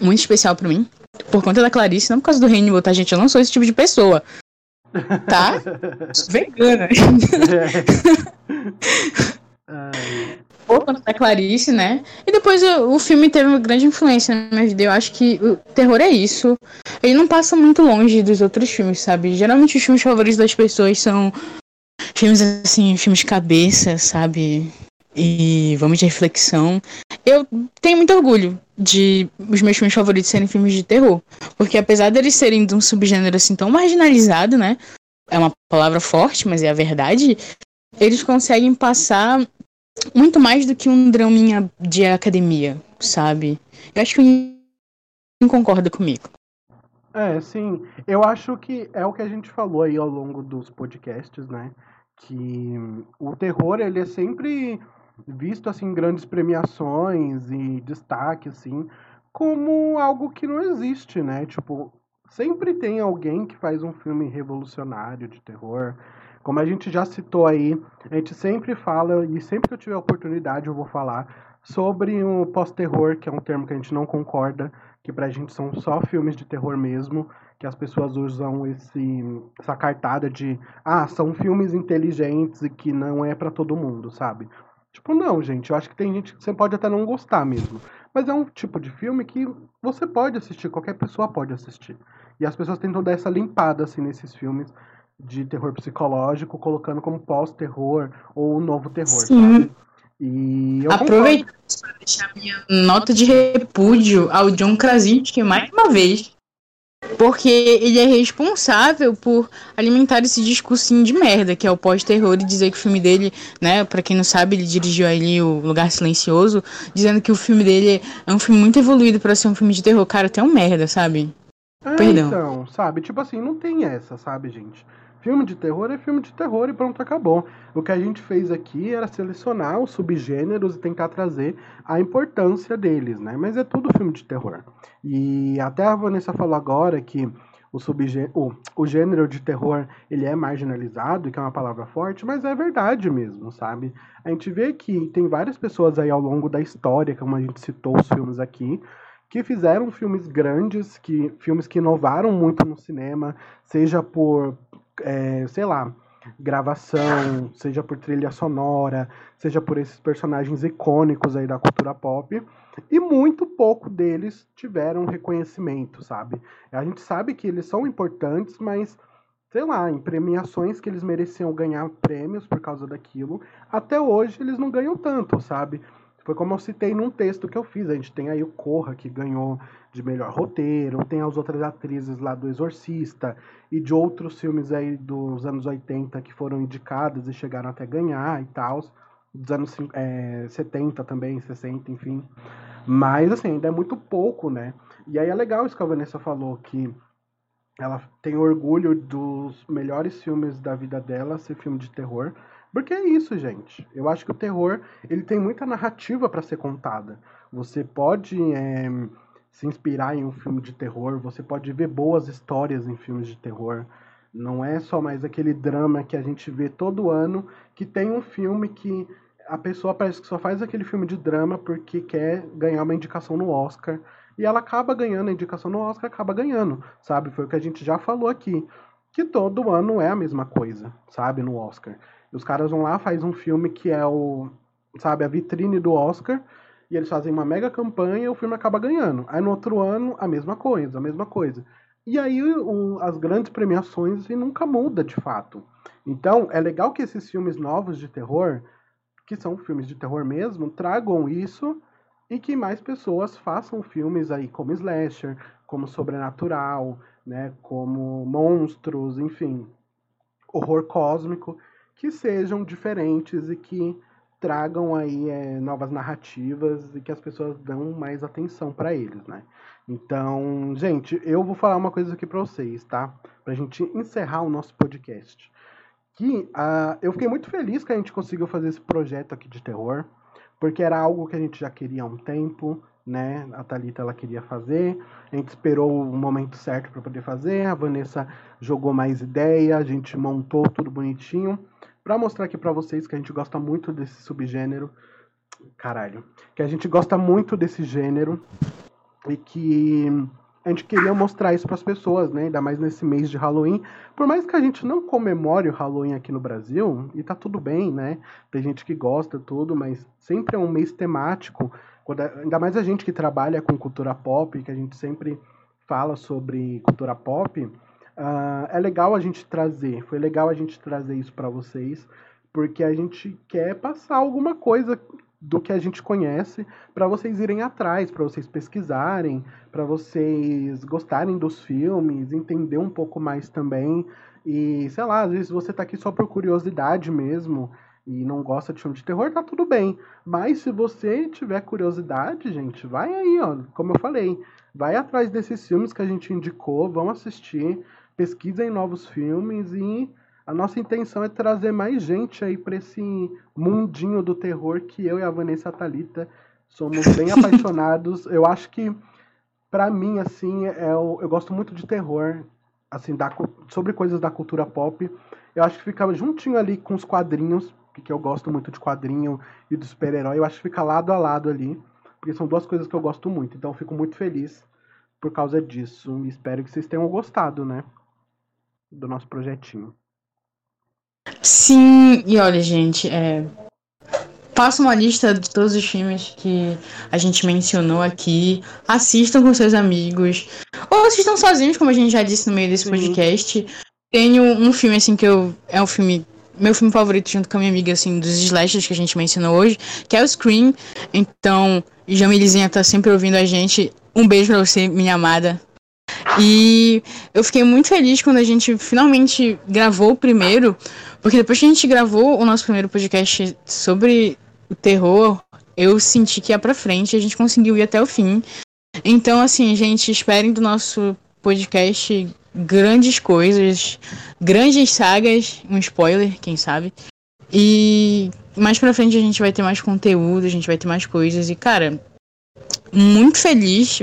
muito especial para mim. Por conta da Clarice, não por causa do Hannibal, tá, gente? Eu não sou esse tipo de pessoa. Tá? Sou vegana. É. por conta da Clarice, né? E depois o, o, filme teve uma grande influência na minha vida. Eu acho que o terror é isso. Ele não passa muito longe dos outros filmes, sabe? Geralmente os filmes favoritos das pessoas são filmes assim, filmes de cabeça, sabe? E vamos de reflexão. Eu tenho muito orgulho de os meus filmes favoritos serem filmes de terror. Porque apesar deles serem de um subgênero assim tão marginalizado, né? É uma palavra forte, mas é a verdade. Eles conseguem passar muito mais do que um draminha de academia, sabe? Eu acho que não concorda comigo. É, sim. Eu acho que é o que a gente falou aí ao longo dos podcasts, né? Que o terror, ele é sempre visto assim grandes premiações e destaque assim como algo que não existe, né? Tipo, sempre tem alguém que faz um filme revolucionário de terror. Como a gente já citou aí, a gente sempre fala, e sempre que eu tiver oportunidade eu vou falar, sobre o pós-terror, que é um termo que a gente não concorda, que pra gente são só filmes de terror mesmo, que as pessoas usam esse, essa cartada de ah, são filmes inteligentes e que não é para todo mundo, sabe? Tipo, não, gente, eu acho que tem gente que você pode até não gostar mesmo. Mas é um tipo de filme que você pode assistir, qualquer pessoa pode assistir. E as pessoas tentam dar essa limpada, assim, nesses filmes de terror psicológico, colocando como pós-terror ou novo terror, Sim. sabe? E eu Aproveitando para deixar minha nota de repúdio ao John Krasinski mais uma vez, porque ele é responsável por alimentar esse discursinho de merda, que é o pós-terror, e dizer que o filme dele, né, pra quem não sabe, ele dirigiu ali o Lugar Silencioso, dizendo que o filme dele é um filme muito evoluído para ser um filme de terror. Cara, até um merda, sabe? É, Perdão. Então, sabe? Tipo assim, não tem essa, sabe, gente? Filme de terror é filme de terror e pronto, acabou. O que a gente fez aqui era selecionar os subgêneros e tentar trazer a importância deles, né? Mas é tudo filme de terror. E até a Vanessa falou agora que o, subgê o, o gênero de terror ele é marginalizado, que é uma palavra forte, mas é verdade mesmo, sabe? A gente vê que tem várias pessoas aí ao longo da história, como a gente citou os filmes aqui, que fizeram filmes grandes, que filmes que inovaram muito no cinema, seja por é, sei lá, gravação, seja por trilha sonora, seja por esses personagens icônicos aí da cultura pop, e muito pouco deles tiveram reconhecimento, sabe? A gente sabe que eles são importantes, mas sei lá, em premiações que eles mereciam ganhar prêmios por causa daquilo, até hoje eles não ganham tanto, sabe? Foi como eu citei num texto que eu fiz. A gente tem aí o Corra, que ganhou de melhor roteiro, tem as outras atrizes lá do Exorcista e de outros filmes aí dos anos 80 que foram indicadas e chegaram até ganhar e tal. Dos anos é, 70 também, 60, enfim. Mas, assim, ainda é muito pouco, né? E aí é legal isso que a Vanessa falou, que ela tem orgulho dos melhores filmes da vida dela ser filme de terror. Porque é isso, gente. Eu acho que o terror ele tem muita narrativa para ser contada. Você pode é, se inspirar em um filme de terror, você pode ver boas histórias em filmes de terror. Não é só mais aquele drama que a gente vê todo ano, que tem um filme que a pessoa parece que só faz aquele filme de drama porque quer ganhar uma indicação no Oscar. E ela acaba ganhando a indicação no Oscar, acaba ganhando, sabe? Foi o que a gente já falou aqui. Que todo ano é a mesma coisa, sabe? No Oscar. Os caras vão lá, faz um filme que é o, sabe, a vitrine do Oscar, e eles fazem uma mega campanha e o filme acaba ganhando. Aí no outro ano, a mesma coisa, a mesma coisa. E aí o, as grandes premiações e nunca muda de fato. Então, é legal que esses filmes novos de terror, que são filmes de terror mesmo, tragam isso e que mais pessoas façam filmes aí como slasher, como sobrenatural, né, como monstros, enfim, horror cósmico, que sejam diferentes e que tragam aí é, novas narrativas e que as pessoas dão mais atenção para eles, né? Então, gente, eu vou falar uma coisa aqui para vocês, tá? Pra gente encerrar o nosso podcast. Que uh, eu fiquei muito feliz que a gente conseguiu fazer esse projeto aqui de terror, porque era algo que a gente já queria há um tempo, né? A Thalita ela queria fazer, a gente esperou o momento certo para poder fazer, a Vanessa jogou mais ideia, a gente montou tudo bonitinho para mostrar aqui para vocês que a gente gosta muito desse subgênero. Caralho. Que a gente gosta muito desse gênero e que a gente queria mostrar isso para as pessoas, né? Ainda mais nesse mês de Halloween. Por mais que a gente não comemore o Halloween aqui no Brasil, e tá tudo bem, né? Tem gente que gosta tudo, mas sempre é um mês temático ainda mais a gente que trabalha com cultura pop, que a gente sempre fala sobre cultura pop, uh, é legal a gente trazer, foi legal a gente trazer isso para vocês, porque a gente quer passar alguma coisa do que a gente conhece para vocês irem atrás, para vocês pesquisarem, para vocês gostarem dos filmes, entender um pouco mais também. E sei lá, às vezes você tá aqui só por curiosidade mesmo, e não gosta de filme de terror, tá tudo bem. Mas se você tiver curiosidade, gente, vai aí, ó. Como eu falei, vai atrás desses filmes que a gente indicou, vão assistir, pesquisem novos filmes e a nossa intenção é trazer mais gente aí para esse mundinho do terror que eu e a Vanessa Talita somos bem apaixonados. Eu acho que Pra mim, assim, é, eu, eu gosto muito de terror, assim, da, sobre coisas da cultura pop. Eu acho que fica juntinho ali com os quadrinhos, porque eu gosto muito de quadrinho e do super-herói. Eu acho que fica lado a lado ali, porque são duas coisas que eu gosto muito. Então eu fico muito feliz por causa disso. Espero que vocês tenham gostado, né? Do nosso projetinho. Sim, e olha, gente, é, Faça uma lista de todos os filmes que a gente mencionou aqui. Assistam com seus amigos. Ou assistam sozinhos, como a gente já disse no meio desse podcast. Tenho um filme, assim, que eu. É um filme. Meu filme favorito, junto com a minha amiga, assim, dos slashers que a gente mencionou hoje, que é o Scream. Então, Jamilizinha tá sempre ouvindo a gente. Um beijo pra você, minha amada. E eu fiquei muito feliz quando a gente finalmente gravou o primeiro, porque depois que a gente gravou o nosso primeiro podcast sobre o terror, eu senti que ia pra frente, a gente conseguiu ir até o fim. Então, assim, gente, esperem do nosso podcast grandes coisas, grandes sagas, um spoiler, quem sabe. E mais pra frente a gente vai ter mais conteúdo, a gente vai ter mais coisas. E, cara, muito feliz.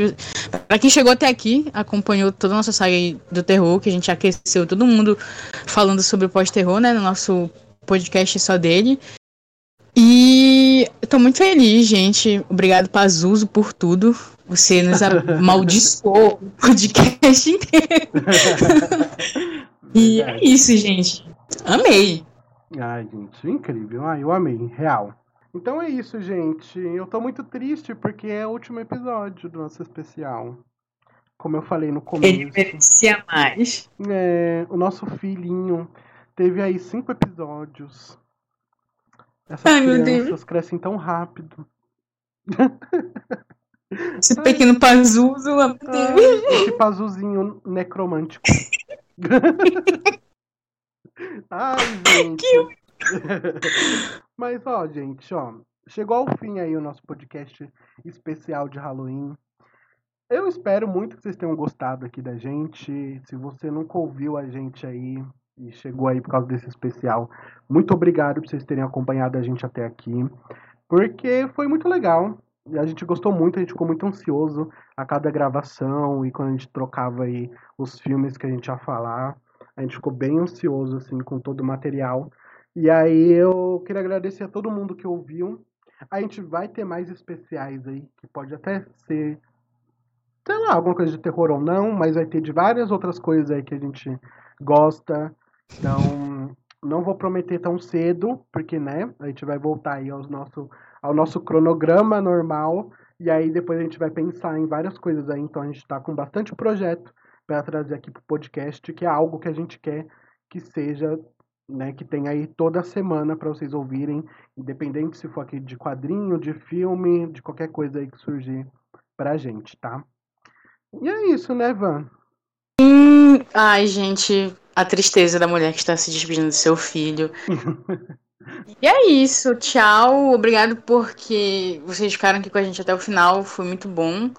Pra quem chegou até aqui, acompanhou toda a nossa saga do terror, que a gente aqueceu todo mundo falando sobre o pós-terror, né? No nosso podcast só dele. E eu tô muito feliz, gente. Obrigado, Pazuso, por tudo. Você nos amaldiçoou o podcast inteiro. e é isso, gente. Amei. Ai, gente, incrível. Ai, eu amei, real. Então é isso, gente. Eu tô muito triste porque é o último episódio do nosso especial. Como eu falei no começo. Ele merecia mais. É, o nosso filhinho teve aí cinco episódios. Essas Ai, crianças crescem tão rápido. Esse pequeno Pazuzu, meu Deus. esse Pazuzinho necromântico. Ai, gente. Que... Mas, ó, gente, ó. Chegou ao fim aí o nosso podcast especial de Halloween. Eu espero muito que vocês tenham gostado aqui da gente. Se você nunca ouviu a gente aí, e chegou aí por causa desse especial. Muito obrigado por vocês terem acompanhado a gente até aqui, porque foi muito legal. A gente gostou muito, a gente ficou muito ansioso a cada gravação e quando a gente trocava aí os filmes que a gente ia falar. A gente ficou bem ansioso assim com todo o material. E aí eu queria agradecer a todo mundo que ouviu. A gente vai ter mais especiais aí, que pode até ser, sei lá, alguma coisa de terror ou não, mas vai ter de várias outras coisas aí que a gente gosta. Então, não vou prometer tão cedo, porque, né, a gente vai voltar aí aos nosso, ao nosso cronograma normal, e aí depois a gente vai pensar em várias coisas aí, então a gente está com bastante projeto para trazer aqui pro podcast, que é algo que a gente quer que seja, né, que tenha aí toda semana para vocês ouvirem, independente se for aqui de quadrinho, de filme, de qualquer coisa aí que surgir pra gente, tá? E é isso, né, Van? Hum, ai, gente, a tristeza da mulher que está se despedindo do seu filho. e é isso, tchau. Obrigado porque vocês ficaram aqui com a gente até o final, foi muito bom.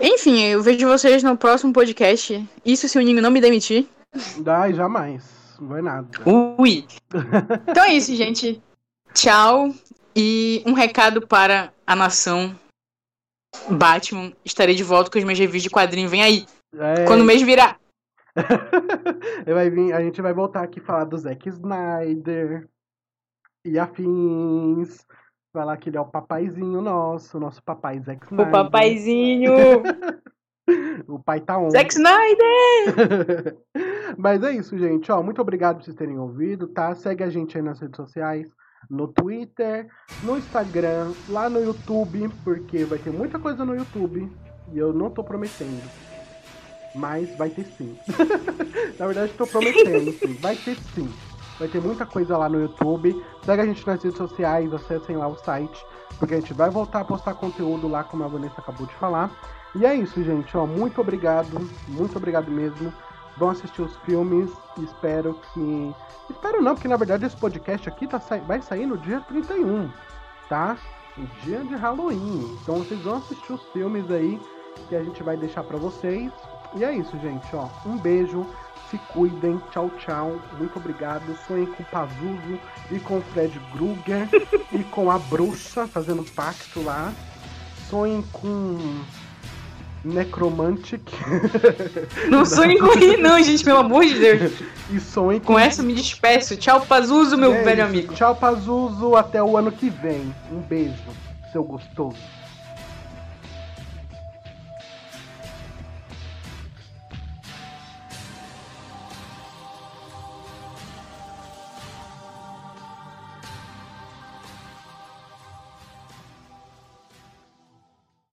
Enfim, eu vejo vocês no próximo podcast. Isso se o Ninho não me demitir. Ai, jamais. Não vai nada. Ui. Então é isso, gente. Tchau. E um recado para a nação. Batman, estarei de volta com os meus reviews de quadrinho. Vem aí. É... Quando o mês virar. vai vir, a gente vai voltar aqui falar do Zack Snyder e afins. Falar que ele é o papaizinho nosso, nosso papai Zack Snyder. O papaizinho! o pai tá on. Zack Snyder! Mas é isso, gente. Ó, muito obrigado por vocês terem ouvido, tá? Segue a gente aí nas redes sociais. No Twitter, no Instagram, lá no YouTube, porque vai ter muita coisa no YouTube e eu não tô prometendo mas vai ter sim. Na verdade, estou prometendo, sim. Vai ter sim. Vai ter muita coisa lá no YouTube. Segue a gente nas redes sociais, acessem lá o site, porque a gente vai voltar a postar conteúdo lá, como a Vanessa acabou de falar. E é isso, gente. Ó, muito obrigado, muito obrigado mesmo. Vão assistir os filmes. Espero que. Espero não, porque na verdade esse podcast aqui tá sa... vai sair no dia 31, tá? O dia de Halloween. Então vocês vão assistir os filmes aí que a gente vai deixar para vocês. E é isso, gente, ó. Um beijo, se cuidem, tchau, tchau. Muito obrigado. Sonhem com o Pazuzu e com o Fred Krueger e com a bruxa fazendo pacto lá. Sonhem com Necromantic. Não sonhe com ele, não, gente, pelo amor de Deus. e sonhe Com essa eu me despeço. Tchau, Pazuzu, meu É velho isso. amigo. Tchau, Pazuzu. Até o ano que vem. Um beijo, seu gostoso.